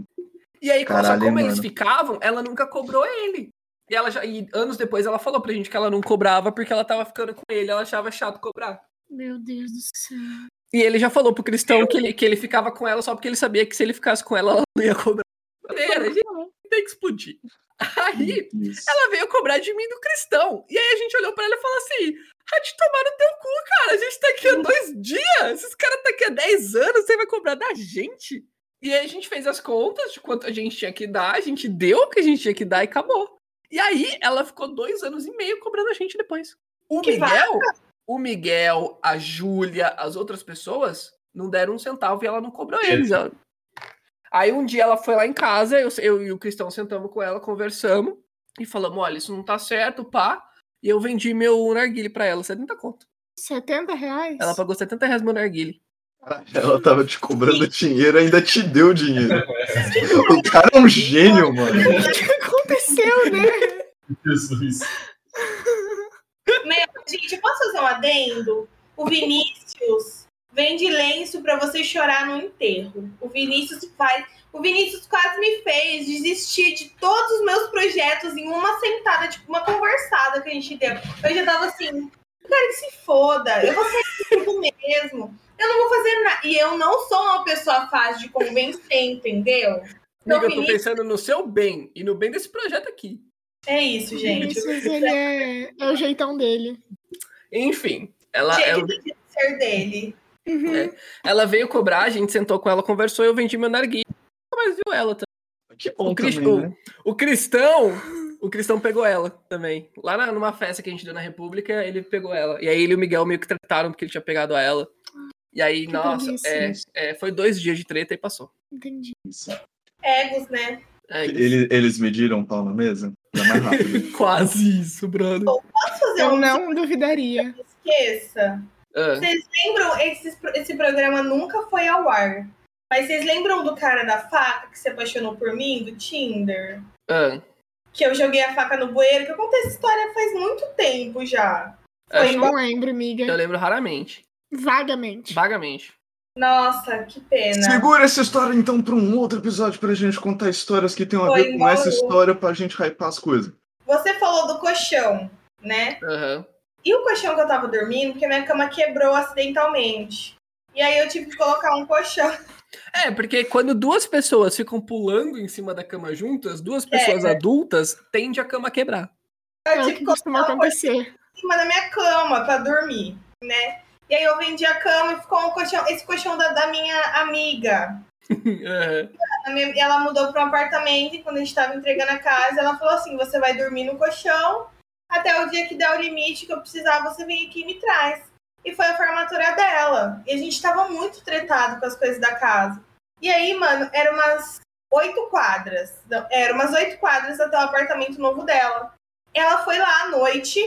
E aí, Caralho, como hein, eles mano. ficavam, ela nunca cobrou ele. E ela já, e anos depois ela falou pra gente que ela não cobrava porque ela tava ficando com ele, ela achava chato cobrar. Meu Deus do céu. E ele já falou pro cristão que ele, que ele ficava com ela só porque ele sabia que se ele ficasse com ela, ela não ia cobrar. Era, gente tem que explodir. Aí, isso. ela veio cobrar de mim do cristão. E aí a gente olhou pra ela e falou assim: vai te tomar no teu cu, cara. A gente tá aqui há dois dias. Esses caras tá aqui há 10 anos, você vai cobrar da gente. E aí a gente fez as contas de quanto a gente tinha que dar, a gente deu o que a gente tinha que dar e acabou. E aí ela ficou dois anos e meio cobrando a gente depois. O Que Miguel, o Miguel, a Júlia, as outras pessoas não deram um centavo e ela não cobrou eles. Ela- Aí um dia ela foi lá em casa, eu, eu e o Cristão sentamos com ela, conversamos. E falamos, olha, isso não tá certo, pá. E eu vendi meu narguile pra ela, 70 conto. 70 reais? Ela pagou 70 reais meu narguile. Ela tava te cobrando dinheiro, ainda te deu dinheiro. O cara é um gênio, mano. O que aconteceu, né? Jesus. Meu, gente, eu posso fazer um adendo? O Vinícius vende lenço pra você chorar no enterro. O Vinícius faz. O Vinícius quase me fez desistir de todos os meus projetos em uma sentada, tipo, uma conversada que a gente deu. Eu já tava assim, cara, que se foda, eu vou sair tudo mesmo. Eu não vou fazer nada. E eu não sou uma pessoa fácil de convencer, entendeu? Então, Amiga, eu tô Vinícius, pensando no seu bem e no bem desse projeto aqui. é isso, gente. Vinícius, ele é, é o jeitão dele. Enfim, ela, Gente, tem que ser dele. Uhum. ela veio cobrar, a gente sentou com ela, conversou e eu vendi meu narguilé. Nunca mais viu ela também. Que bom O, Cris- também, o- né? o Cristão, o Cristão pegou ela também. Lá na- numa festa que a gente deu na República, ele pegou ela. E aí ele e o Miguel meio que trataram porque ele tinha pegado a ela. E aí, Que nossa, é, é, foi dois dias de treta e passou. Entendi. Egos, né? É isso. Ele- eles mediram o pau na mesa? Dá mais rápido. Quase isso, brother. Posso fazer Eu um não duvidaria. esqueça? Ah, Vocês lembram? Esse, esse programa nunca foi ao ar. Mas vocês lembram do cara da faca que se apaixonou por mim, do Tinder? ah. Que eu joguei a faca no bueiro? Que eu contei essa história faz muito tempo já. Foi Acho Eu não lembro, amiga. Eu lembro raramente. Vagamente. Vagamente. Nossa, que pena. Segura essa história então pra um outro episódio pra gente contar histórias que tem a Foi ver com essa eu. história pra gente hypar as coisas. Você falou do colchão, né? Aham. E o colchão que eu tava dormindo, porque minha cama quebrou acidentalmente. E aí eu tive que colocar um colchão. É, porque quando duas pessoas ficam pulando em cima da cama juntas, duas pessoas É. adultas, tende a cama a quebrar. Eu É o tive que costuma um acontecer. em cima da minha cama pra dormir, né? E aí eu vendi a cama e ficou um colchão, esse colchão da, da minha amiga. Minha- ela mudou para um apartamento e quando a gente tava entregando a casa, ela falou assim: você vai dormir no colchão até o dia que der o limite que eu precisar, você vem aqui e me traz. E foi a formatura dela. E a gente tava muito tretado com as coisas da casa. E aí, mano, era umas oito quadras. Não, Era umas oito quadras até o apartamento novo dela. Ela foi lá à noite,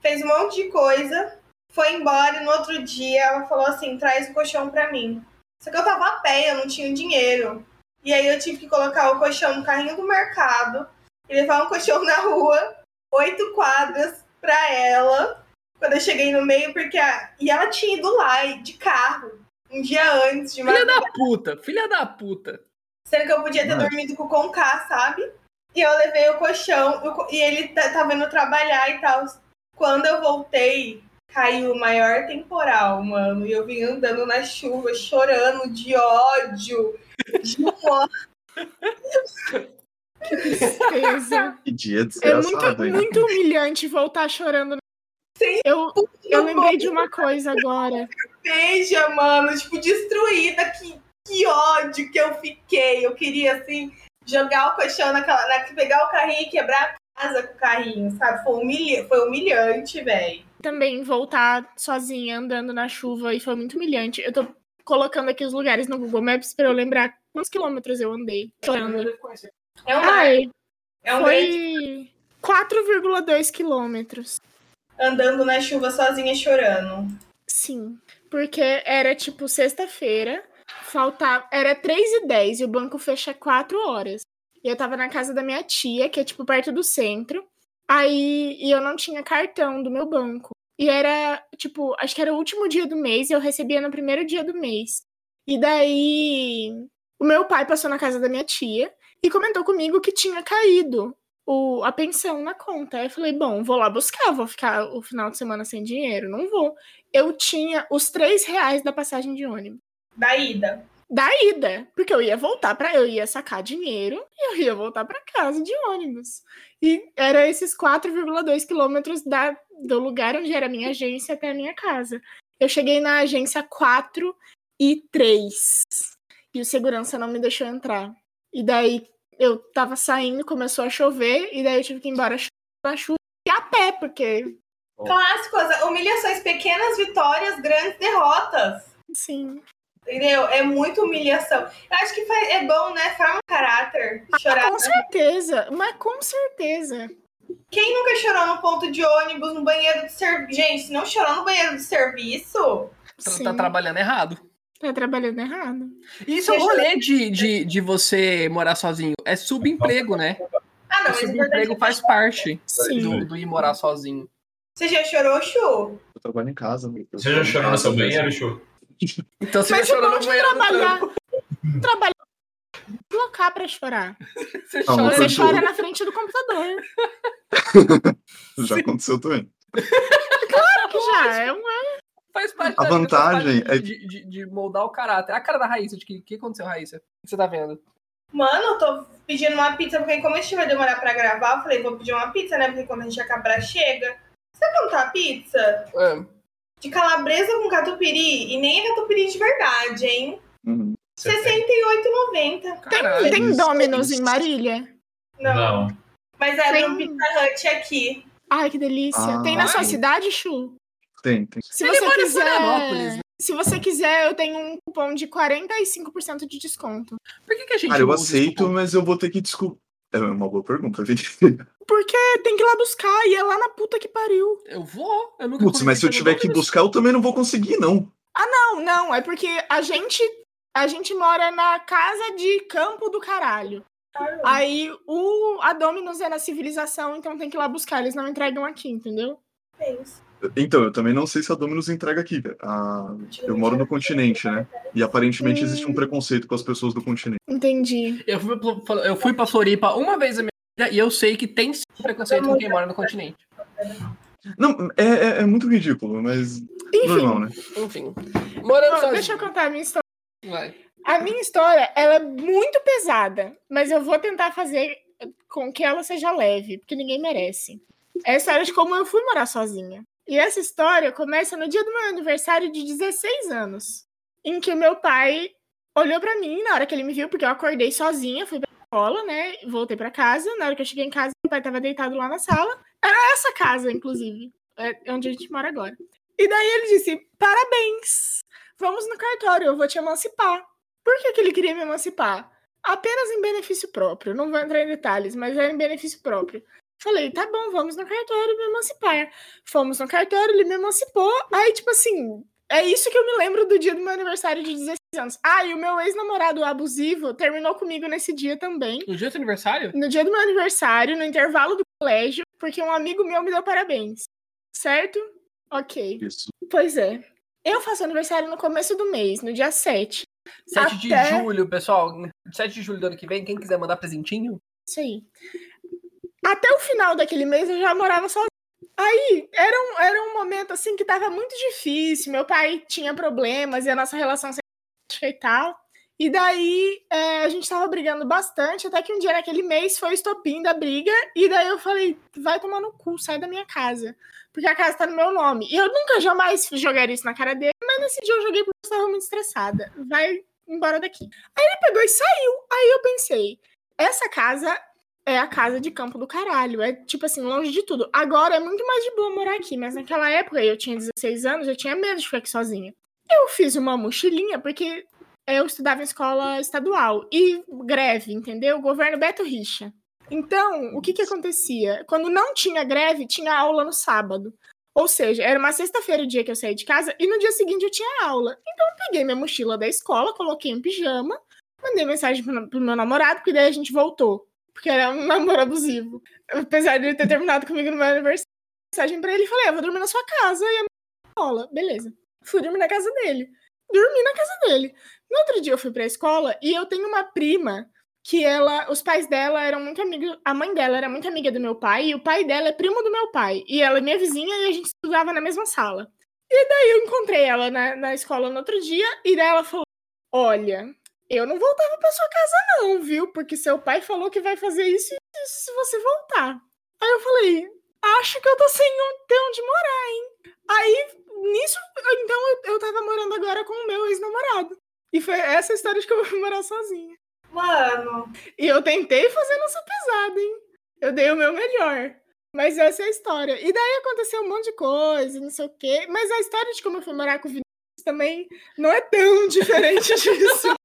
fez um monte de coisa, foi embora e no outro dia ela falou assim: traz o colchão pra mim. Só que eu tava a pé, eu não tinha dinheiro. E aí eu tive que colocar o colchão no carrinho do mercado e levar um colchão na rua, oito quadras pra ela. Quando eu cheguei no meio, porque a... E ela tinha ido lá de carro um dia antes de Filha da puta, filha da puta. Sendo que eu podia ter Nossa. dormido com o Conká, sabe? E eu levei o colchão co- e ele tá- tava indo trabalhar e tal. Quando eu voltei, caiu o maior temporal, mano. E eu vim andando na chuva, chorando de ódio. De ódio. Tristeza. Que dia É muito, hein? muito humilhante voltar chorando. Sim. Eu, eu lembrei de uma coisa agora. Beija, mano. Tipo, destruída. Que, que ódio que eu fiquei. Eu queria, assim, jogar o colchão naquela. Na, pegar o carrinho e quebrar a casa com o carrinho, sabe? Foi, humilha, foi humilhante, velho. Também voltar sozinha andando na chuva e foi muito humilhante. Eu tô colocando aqui os lugares no Google Maps pra eu lembrar quantos quilômetros eu andei. chorando. É um. Ai, É um grande foi 4,2 quilômetros. andando na chuva sozinha chorando. Sim, porque era tipo sexta-feira, faltava, era 3 e 10 e o banco fecha 4 horas. E eu tava na casa da minha tia, que é tipo perto do centro. Aí, e eu não tinha cartão do meu banco. E era, tipo, acho que era o último dia do mês e eu recebia no primeiro dia do mês. E daí, o meu pai passou na casa da minha tia e comentou comigo que tinha caído o, a pensão na conta. Aí eu falei, bom, vou lá buscar, vou ficar o final de semana sem dinheiro. Não vou. Eu tinha os três reais da passagem de ônibus. Da ida. Da ida, porque eu ia voltar para eu ia sacar dinheiro e eu ia voltar para casa de ônibus. E era esses 4,2 quilômetros da, do lugar onde era a minha agência até a minha casa. Eu cheguei na agência 4 e 3 e o segurança não me deixou entrar. E daí eu tava saindo, começou a chover e daí eu tive que ir embora na chuva e a pé, porque Clássicos, humilhações, pequenas vitórias, grandes derrotas. sim. Entendeu? É muita humilhação. Eu acho que faz- é bom, né? Forma caráter. Chorar. Ah, Com certeza, mas com certeza. Quem nunca chorou no ponto de ônibus, no banheiro de serviço? Gente, se não chorou no banheiro de serviço, Sim, tá trabalhando errado. Tá trabalhando errado. Isso é o rolê de, de, de você morar sozinho. É subemprego, né? Ah, não, O importante subemprego é faz parte Sim. do, do ir morar sozinho. Você já chorou, Chu? Eu trabalho em casa. Eu Você já chorou no casa seu banheiro, Chu? Então você Mas já chorou no de banheiro trabalhar, trabalhar, blocar pra chorar. Você Não, chora. Você chora show. na frente do computador. Já aconteceu também. Claro que já, é um Faz parte A da- vantagem faz parte é- de, de, de moldar o caráter. A cara da Raíssa, de que, que aconteceu, Raíssa? O que você tá vendo? Mano, eu tô pedindo uma pizza, porque como a gente vai demorar pra gravar, eu falei, vou pedir uma pizza, né? Porque quando a gente acabar, chega. Sabe quanto tá a pizza? Ah, De calabresa com catupiry, e nem é catupiry de verdade, hein? Uhum. Você tem? R$68,90. caralho. Tem Dominos em Marília? Não. Não. Mas é Tem- no Pizza Hut aqui. Ai, que delícia. Ah. Tem na sua Ai. cidade, Chu? Tem, tem. Se Ele você mora em quiser. Florianópolis, né? Se você quiser, eu tenho um cupom de 45% de desconto. Por que, que a gente Cara, eu aceito, mas eu vou ter que desculpar. É uma boa pergunta, Vicky. Porque tem que ir lá buscar e é lá na puta que pariu. Eu vou. Eu nunca Putz, mas se eu tiver que buscar, eu também não vou conseguir, não. Não, não, é porque a gente a gente mora na casa de campo do caralho. Aí o a Dominus é na civilização, então tem que ir lá buscar, eles não entregam aqui, entendeu? Pensa. Então, eu também não sei se a Dominus entrega aqui. Eu moro no continente, né? E aparentemente existe um preconceito com as pessoas do continente. Entendi. Eu fui, pra- eu fui pra Floripa uma vez na minha vida e eu sei que tem sim preconceito com quem mora no continente. Não, é, é- é muito ridículo, mas Enfim, normal, né? Enfim. Morando bom, deixa eu contar a minha história. Vai. A minha história, ela é muito pesada, mas eu vou tentar fazer com que ela seja leve, porque ninguém merece. É a história de como eu fui morar sozinha. E essa história começa no dia do meu aniversário de 16 anos, em que o meu pai olhou pra mim na hora que ele me viu, porque eu acordei sozinha, fui pra escola, né? Voltei pra casa. Na hora que eu cheguei em casa, meu pai tava deitado lá na sala. Era essa casa, inclusive, é onde a gente mora agora. E daí ele disse: Parabéns! Vamos no cartório, eu vou te emancipar. Por que, que ele queria me emancipar? Apenas em benefício próprio. Não vou entrar em detalhes, mas era em benefício próprio. Falei, tá bom, vamos no cartório me emancipar. Fomos no cartório, ele me emancipou. Aí, tipo assim, é isso que eu me lembro do dia do meu aniversário de 16 anos. Ah, e o meu ex-namorado abusivo terminou comigo nesse dia também. No dia do seu aniversário? No dia do meu aniversário, no intervalo do colégio, porque um amigo meu me deu parabéns. Certo? Ok. Isso. Pois é. Eu faço aniversário no começo do mês, no dia 7. 7 de Até- julho, pessoal. 7 de julho do ano que vem, quem quiser mandar presentinho, Isso aí. Até o final daquele mês eu já morava sozinha. Aí era um, era um momento assim que tava muito difícil. Meu pai tinha problemas e a nossa relação e tal. E daí é, a gente tava brigando bastante, até que um dia naquele mês foi o estopim da briga, e daí eu falei, vai tomar no cu, sai da minha casa. Porque a casa tá no meu nome. E eu nunca jamais jogaria isso na cara dele, mas nesse dia eu joguei porque eu estava muito estressada. Vai embora daqui. Aí ele pegou e saiu. Aí eu pensei, essa casa é a casa de campo do caralho. É tipo assim, longe de tudo. Agora é muito mais de boa morar aqui, mas naquela época eu tinha 16 anos, eu tinha medo de ficar aqui sozinha. Eu fiz uma mochilinha porque eu estudava em escola estadual e greve, entendeu? Governo Beto Richa. Então, o que que acontecia? Quando não tinha greve, tinha aula no sábado. Ou seja, era uma sexta-feira o dia que eu saí de casa e no dia seguinte eu tinha aula. Então eu peguei minha mochila da escola, coloquei em pijama, mandei mensagem pro, pro meu namorado, porque daí a gente voltou. Porque era um namoro abusivo. Apesar de ele ter terminado comigo no meu aniversário, mensagem pra ele falei: "Ah, eu vou dormir na sua casa e a minha escola. Beleza. Fui dormir na casa dele. Dormi na casa dele. No outro dia eu fui pra escola e eu tenho uma prima que ela, os pais dela eram muito amigos, a mãe dela era muito amiga do meu pai e o pai dela é primo do meu pai. E ela é minha vizinha e a gente estudava na mesma sala. E daí eu encontrei ela na, na escola no outro dia e daí ela falou: Olha, eu não voltava pra sua casa, não, viu? Porque seu pai falou que vai fazer isso e isso se você voltar. Aí eu falei: Acho que eu tô sem ter onde morar, hein? Aí, nisso, então eu, eu tava morando agora com o meu ex-namorado. E foi essa história de que eu fui morar sozinha. Mano, E eu tentei fazer nossa pesada, hein? Eu dei o meu melhor. Mas essa é a história. E daí aconteceu um monte de coisa, não sei o quê. Mas a história de como eu fui morar com o Vinícius também não é tão diferente disso.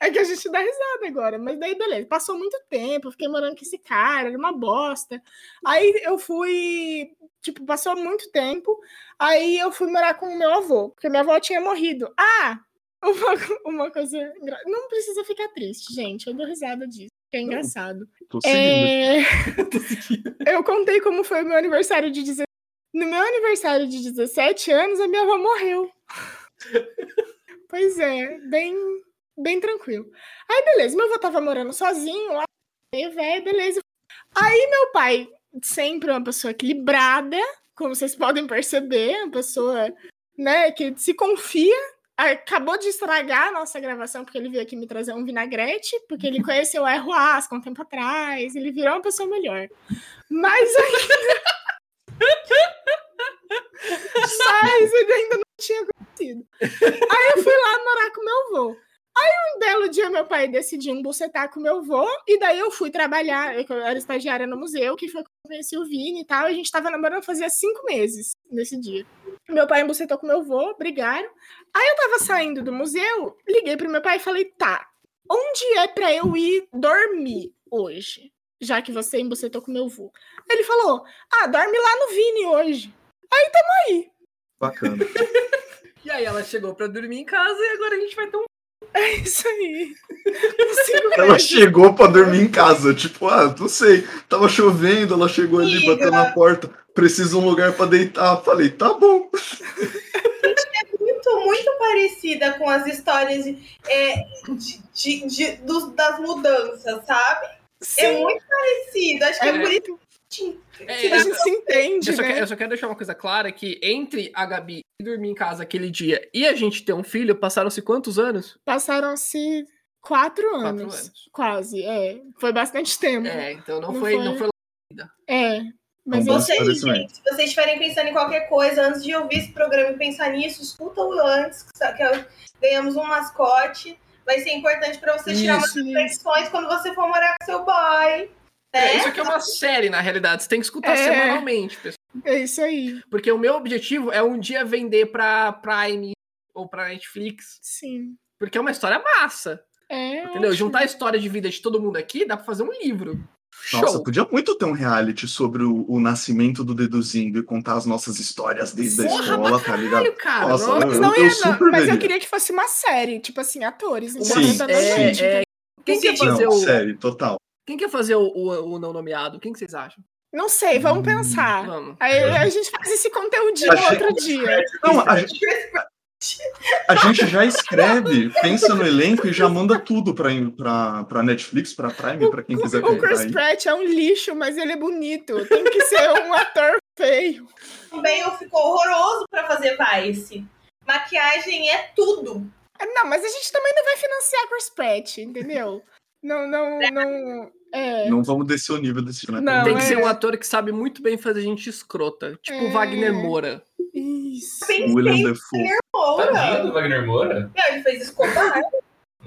É que a gente dá risada agora, mas daí beleza. Passou muito tempo, fiquei morando com esse cara, era uma bosta. Aí eu fui, tipo, passou muito tempo. Aí eu fui morar com o meu avô, porque minha avó tinha morrido. Ah, uma, uma coisa. Não precisa ficar triste, gente. Eu dou risada disso. que É engraçado. Seguindo. É... eu contei como foi o meu aniversário de 17. No meu aniversário de 17 anos, a minha avó morreu. pois é, bem, bem tranquilo. Aí, beleza, meu avô tava morando sozinho lá, meio velho, beleza. Aí, meu pai, sempre uma pessoa equilibrada, como vocês podem perceber, uma pessoa, né, que se confia. Acabou de estragar a nossa gravação, porque ele veio aqui me trazer um vinagrete, porque ele conheceu o Ayahuasca um tempo atrás, ele virou uma pessoa melhor. Mas Mas ele ainda não tinha conhecido. Aí eu fui lá morar com meu avô. Aí um belo dia meu pai decidiu embucetar com meu avô, e daí eu fui trabalhar, eu era estagiária no museu, que foi quando eu conheci o Vini e tal, a gente tava namorando fazia cinco meses nesse dia. Meu pai embucetou com meu avô, brigaram. Aí eu tava saindo do museu, liguei pro meu pai e falei, tá, onde é pra eu ir dormir hoje? Já que você embucetou com meu avô. Ele falou, ah, dorme lá no Vini hoje. Aí tamo aí. Bacana. E aí ela chegou pra dormir em casa e agora a gente vai ter um. É isso aí. Ela chegou pra dormir em casa, tipo, ah, não sei, tava chovendo, ela chegou ali, bateu na porta, precisa de um lugar pra deitar. Falei, tá bom. muito, muito parecida com as histórias de, é, de- de- de- dos- das mudanças, sabe? É Sim, muito parecido. Acho que é, é por isso É, A gente se entende, Eu só, né? quero, eu só quero deixar uma coisa clara: que entre a Gabi dormir em casa aquele dia e a gente ter um filho, passaram-se quantos anos? Passaram-se quatro anos. anos. Quase, é. Foi bastante tempo. É, então não, Não foi, foi. não foi. É. Mas eu- vocês, gente, se vocês estiverem pensando em qualquer coisa, antes de ouvir esse programa e pensar nisso, escuta-o antes, que sa- que ganhamos um mascote. Vai ser importante pra você tirar umas Isso, isso. reflexões quando você for morar com seu boy. É, Né? isso aqui é uma série, na realidade. Você tem que escutar É. semanalmente, pessoal. É isso aí. Porque o meu objetivo é um dia vender pra Prime ou pra Netflix. Sim. Porque é uma história massa. É. Entendeu? ótimo. Juntar a história de vida de todo mundo aqui dá pra fazer um livro. Nossa, Show. podia muito ter um reality sobre o, o nascimento do Deduzindo e contar as nossas histórias desde a Porra, escola, pra tá ligado? cara. Nossa, Nossa. eu- Mas, não eu ia, super não, mas eu queria que fosse uma série, tipo assim, atores. Uma- interpretando é, gente. é, quem quer Sim. fazer Não, o. sério, total. Quem quer fazer o, o- o não nomeado? Quem que vocês acham? Não sei, vamos Hum, pensar. Vamos. Aí a gente faz esse conteúdinho Achei- outro dia. Não, a, gente- a gente já escreve, pensa no elenco e já manda tudo pra, pra, pra Netflix, pra Prime, pra quem quiser O Chris comprar aí. Pratt é um lixo, mas ele é bonito. Tem que ser um ator feio. Também eu ficou horroroso pra fazer Vice. Maquiagem é tudo. Não, mas a gente também não vai financiar Chris Pratt, entendeu? Não, não, não. É. Não vamos descer o nível desse né? Não, Tem que é. ser um ator que sabe muito bem fazer gente escrota. Tipo É. Wagner Moura. Isso. William Defoe. Moura. Tadinho do Wagner Moura. Não, ele fez Escobar.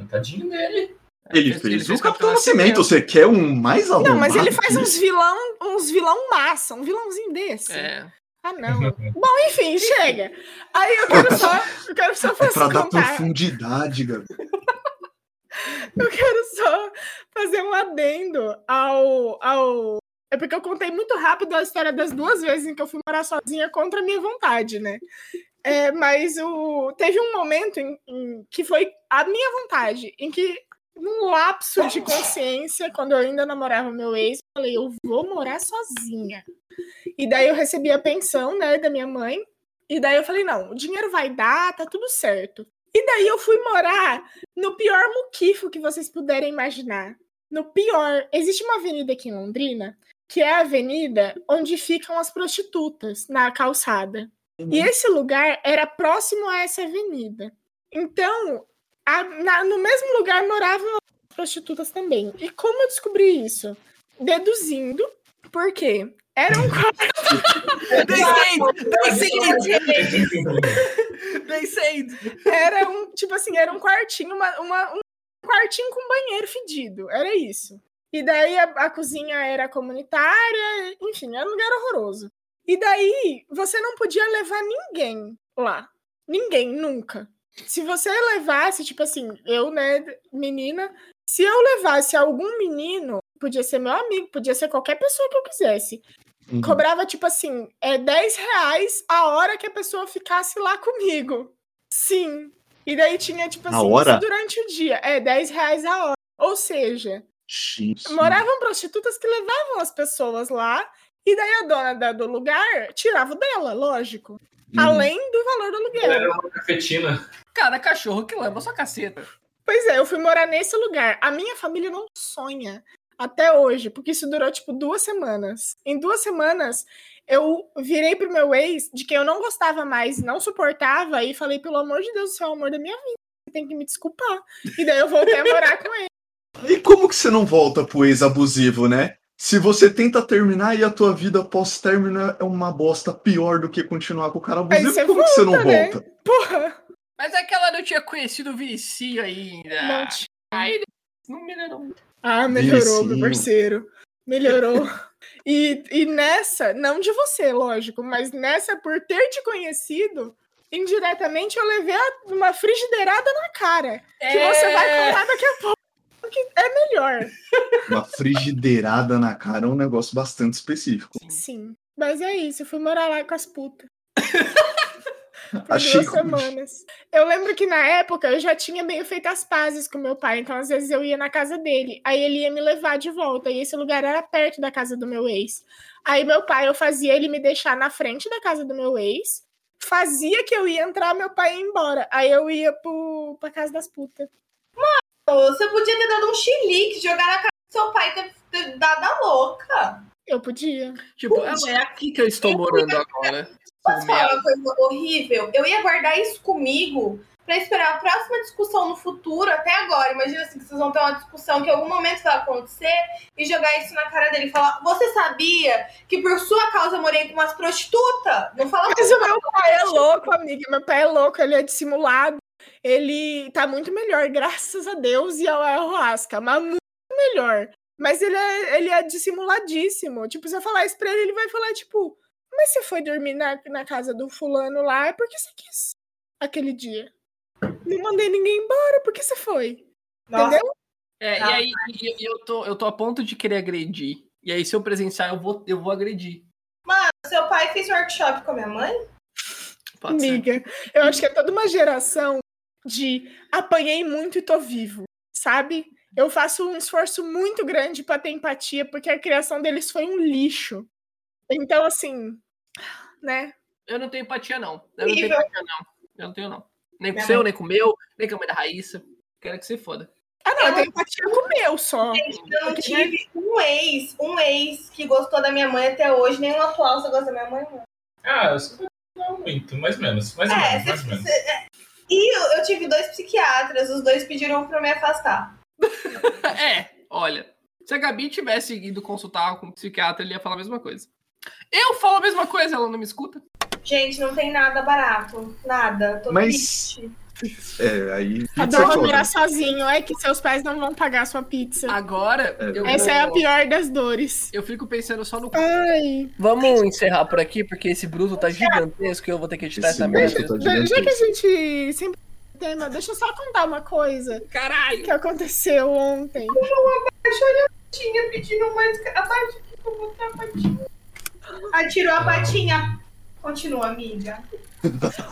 Tadinho dele. Ele Ele fez, fez o Capitão Capitão Nascimento. Você quer um mais arrombado? Não, mas ele faz uns vilão, uns vilão massa, um vilãozinho desse. É. Ah, não. Bom, enfim, chega. Aí eu quero só, eu quero só É pra fazer dar contar. profundidade, Gabi. Eu quero só fazer um adendo ao, ao. É porque eu contei muito rápido a história das duas vezes em que eu fui morar sozinha contra a minha vontade, né? É, mas o... teve um momento em, em que foi a minha vontade, em que, num lapso de consciência, quando eu ainda namorava meu ex, eu falei, eu vou morar sozinha. E daí eu recebi a pensão, né, da minha mãe. E daí eu falei, não, o dinheiro vai dar, tá tudo certo. E daí eu fui morar no pior muquifo que vocês puderem imaginar. No pior, existe uma avenida aqui em Londrina, que é a avenida onde ficam as prostitutas, na calçada. E esse lugar era próximo a essa avenida. Então, a- na- no mesmo lugar moravam as prostitutas também. E como eu descobri isso? Deduzindo, por quê? They said! era um, tipo assim, era um quartinho, uma, uma- um quartinho com banheiro fedido. Era isso. E daí a, a cozinha era comunitária, enfim, era um lugar horroroso. E daí você não podia levar ninguém lá. Ninguém, nunca. se você levasse, tipo assim, eu, né, menina, se eu levasse algum menino, podia ser meu amigo, podia ser qualquer pessoa que eu quisesse. Uhum. Cobrava, tipo assim, é 10 reais a hora que a pessoa ficasse lá comigo. Sim. E daí tinha, tipo A assim, hora? isso durante o dia. É, 10 reais a hora. Ou seja, Gente. moravam prostitutas que levavam as pessoas lá, e daí a dona da- do lugar tirava o dela, lógico. Uhum. Além do valor do aluguel. Era uma cafetina. Cada cachorro que leva a sua caceta. Pois é, eu fui morar nesse lugar. A minha família não sonha até hoje, porque isso durou tipo duas semanas. Em duas semanas, eu virei pro meu ex, de quem eu não gostava mais, não suportava, e falei: pelo amor de Deus, você é o amor da minha vida, você tem que me desculpar. E daí eu voltei a morar com ele. E como que você não volta pro ex-abusivo, né? Se você tenta terminar e a tua vida pós-término é uma bosta pior do que continuar com o cara abusivo, como que você não volta, né? volta? Porra! Mas é que ela não tinha conhecido o Vinícius ainda. Não tinha. Aí não melhorou. Ah, melhorou, meu parceiro. Melhorou. E, e nessa, não de você, lógico, mas nessa, por ter te conhecido, indiretamente eu levei uma frigideirada na cara. Que você vai contar daqui a pouco. Que é melhor. Uma frigideirada na cara é um negócio bastante específico. Sim. Mas é isso, eu fui morar lá com as putas. Por Achei duas semanas. Eu lembro que na época eu já tinha meio feito as pazes com meu pai, então às vezes eu ia na casa dele, aí ele ia me levar de volta, e esse lugar era perto da casa do meu ex. Aí meu pai, eu fazia ele me deixar na frente da casa do meu ex, fazia que eu ia entrar, meu pai ia embora. Aí eu ia pro, pra casa das putas. Você podia ter dado um chilique, jogar na cara do seu pai e ter, ter dado a louca. Eu podia. Tipo, é, é aqui que eu estou morando agora. Posso falar uma coisa horrível? Eu ia guardar isso comigo pra esperar a próxima discussão no futuro, até agora. Imagina assim, que vocês vão ter uma discussão que em algum momento vai acontecer e jogar isso na cara dele e falar: Você sabia que por sua causa eu morei com umas prostitutas? Não fala Mas o meu pai é louco, amiga. Meu pai é louco, ele é dissimulado. Ele tá muito melhor, graças a Deus, e ao ayahuasca, mas muito melhor. Mas ele é, ele é dissimuladíssimo. Tipo, se eu falar isso pra ele, ele vai falar, tipo, mas você foi dormir na, na casa do fulano lá, é porque você quis aquele dia. Não mandei ninguém embora, porque você foi. Nossa, Entendeu? É, e Tá. aí e- eu tô, eu tô a ponto de querer agredir. E aí, se eu presenciar, eu vou, eu vou agredir. seu pai fez workshop com a minha mãe? Pode ser. Amiga, eu acho que é toda uma geração de apanhei muito e tô vivo, sabe? Eu faço um esforço muito grande pra ter empatia, porque a criação deles foi um lixo. Então, assim, né? Eu não tenho empatia, não. Eu não tenho empatia, não. Eu não tenho, não. Nem com o Minha seu, nem com o meu, nem com a mãe da Raíssa. Quero que você foda. Ah, não, eu tenho empatia com o meu só. Eu não tive um ex, um ex que gostou da minha mãe até hoje, nenhum atual você gosta da minha mãe, não. Ah, eu sou- não muito, mais ou menos. Mais ou É, menos, mais cê- menos. cê- é. E eu, eu tive dois psiquiatras, os dois pediram pra me afastar. É, olha. Se a Gabi tivesse ido consultar com um psiquiatra, ele ia falar a mesma coisa. Eu falo a mesma coisa, ela não me escuta. Gente, não tem nada barato. Nada. Tô Mas- triste. É, aí. Adoro morar sozinho. É que seus pais não vão pagar sua pizza. Agora, É. eu Essa é a pior das dores. Eu fico pensando só no. Ai. Vamos encerrar por aqui, porque esse bruto tá gigantesco e eu vou ter que editar Esse essa merda. tá Já que a gente sempre tem tema, deixa eu só contar uma coisa Caralho! que aconteceu ontem. Tinha pedindo mais. A patinha, vou botar a patinha. Atirou a patinha. Continua, amiga.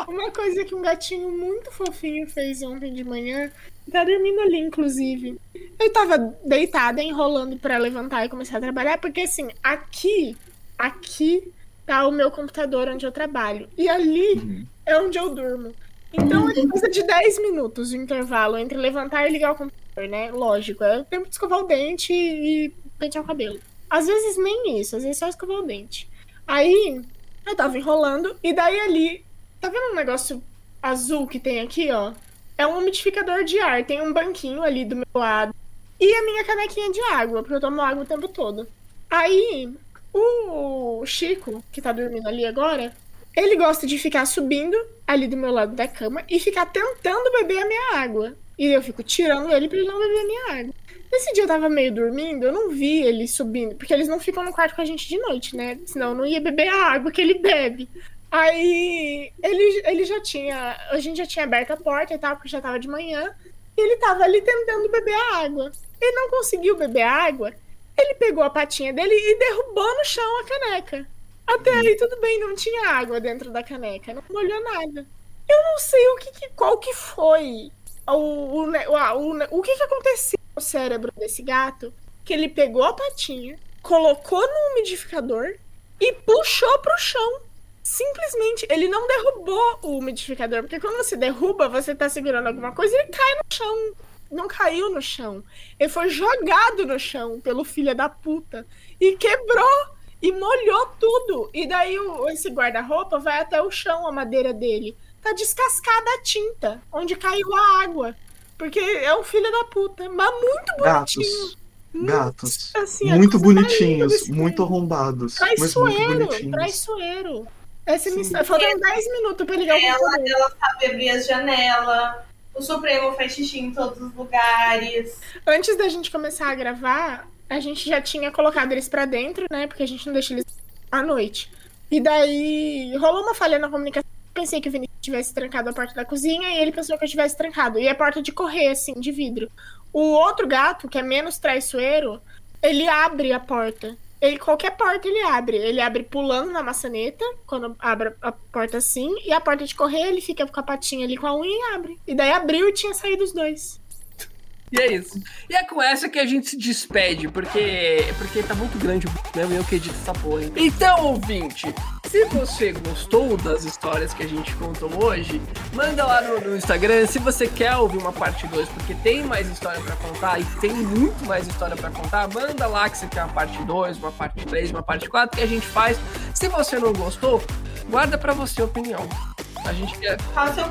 Uma coisa que um gatinho muito fofinho fez ontem de manhã, tá dormindo ali, inclusive. Eu tava deitada, enrolando pra levantar e começar a trabalhar, porque assim, aqui, aqui tá o meu computador onde eu trabalho. E ali Uhum. é onde eu durmo. Então é coisa de 10 minutos o intervalo entre levantar e ligar o computador, né? Lógico, é o tempo de escovar o dente e pentear o cabelo. Às vezes nem isso, às vezes só escovar o dente. Aí eu tava enrolando, e daí ali, tá vendo um negócio azul que tem aqui, ó? É um umidificador de ar, tem um banquinho ali do meu lado. E a minha canequinha de água, porque eu tomo água o tempo todo. Aí, o Chico, que tá dormindo ali agora, ele gosta de ficar subindo ali do meu lado da cama e ficar tentando beber a minha água. E eu fico tirando ele pra ele não beber a minha água. Nesse dia eu tava meio dormindo, eu não vi ele subindo, porque eles não ficam no quarto com a gente de noite, né? Senão eu não ia beber a água que ele bebe. Aí ele, ele já tinha. A gente já tinha aberto a porta e tal, porque já tava de manhã. E ele tava ali tentando beber a água. Ele não conseguiu beber a água. Ele pegou a patinha dele e derrubou no chão a caneca. Até aí tudo bem, não tinha água dentro da caneca, não molhou nada. Eu não sei o que, que- qual que foi o, o, o, o, o que, que aconteceu no cérebro desse gato, que ele pegou a patinha, colocou no umidificador e puxou pro chão. Simplesmente, ele não derrubou o umidificador, porque quando você derruba, você tá segurando alguma coisa e ele cai no chão. Não caiu no chão. Ele foi jogado no chão pelo filho da puta e quebrou e molhou tudo. E daí o- esse guarda-roupa vai até o chão, a madeira dele. Tá descascada a tinta, onde caiu a água. Porque é um filho da puta. Mas muito bonitinho. Gatos. Gatos. Assim, Muito bonitinhos, muito arrombados. Traiçoeiro, traiçoeiro. Essa minha história. Faltam 10 minutos pra ligar o Ela, computador. ela sabe abrir as janelas. O Supremo faz xixi em todos os lugares. Antes da gente começar a gravar, a gente já tinha colocado eles pra dentro, né? Porque a gente não deixa eles à noite. E daí rolou uma falha na comunicação. Pensei que o Vinícius tivesse trancado a porta da cozinha e ele pensou que eu tivesse trancado. E é porta de correr, assim, de vidro. O outro gato, que é menos traiçoeiro, ele abre a porta. Ele, qualquer porta ele abre. Ele abre pulando na maçaneta, quando abre a porta assim. E a porta de correr, ele fica com a patinha ali com a unha e abre. E daí abriu e tinha saído os dois. E é isso. E é com essa que a gente se despede, porque porque tá muito grande o mesmo e eu que edito essa porra. hein? Então, ouvinte, se você gostou das histórias que a gente contou hoje, manda lá no, no Instagram se você quer ouvir uma parte 2, porque tem mais história pra contar e tem muito mais história pra contar. Manda lá que você quer uma parte 2, uma parte 3, uma parte 4 que a gente faz. Se você não gostou, guarda pra você a opinião. A gente quer Fala seu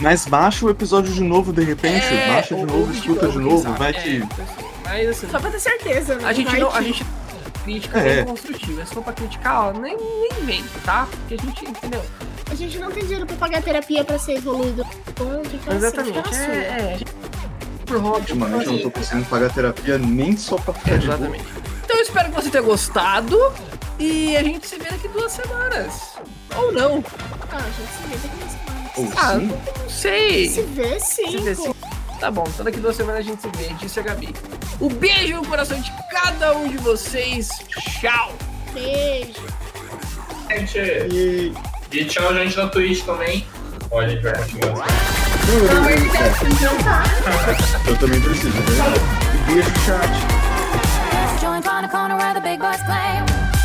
Mas baixa o episódio de novo, de repente. É, baixa de novo, escuta de novo. sabe. Vai É, que. Mas assim, Só pra ter certeza, né? A gente Vai não. que- A gente. Crítica É. bem construtiva. Se for pra criticar, ó, nem, nem vem, tá? Porque a gente, entendeu? A gente não tem dinheiro pra pagar terapia pra ser evoluído. Ponto, então Exatamente. Assim, fica na é, sua. é. Por hobby. Ultimamente eu não tô conseguindo pagar terapia nem só pra ficar de boa. Exatamente. Então eu espero que você tenha gostado. E a gente se vê daqui duas semanas. Ou não. Ah, a gente se vê daqui duas semanas. Ou Ah, sim. não sei. Se vê sim, Se vê sim. Tá bom, então daqui duas semanas a gente se vê, disse a Gabi. Um beijo no coração de cada um de vocês. Tchau! Beijo. Gente, E... e tchau, gente, na Twitch também. Ó, a gente vai continuar. Não, eu, eu, também preciso, né? Beijo, chat. Joint on the corner where the big boys play.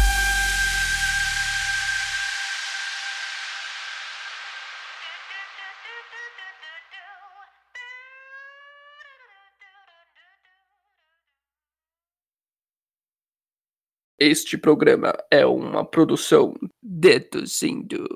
Este programa é uma produção deduzindo.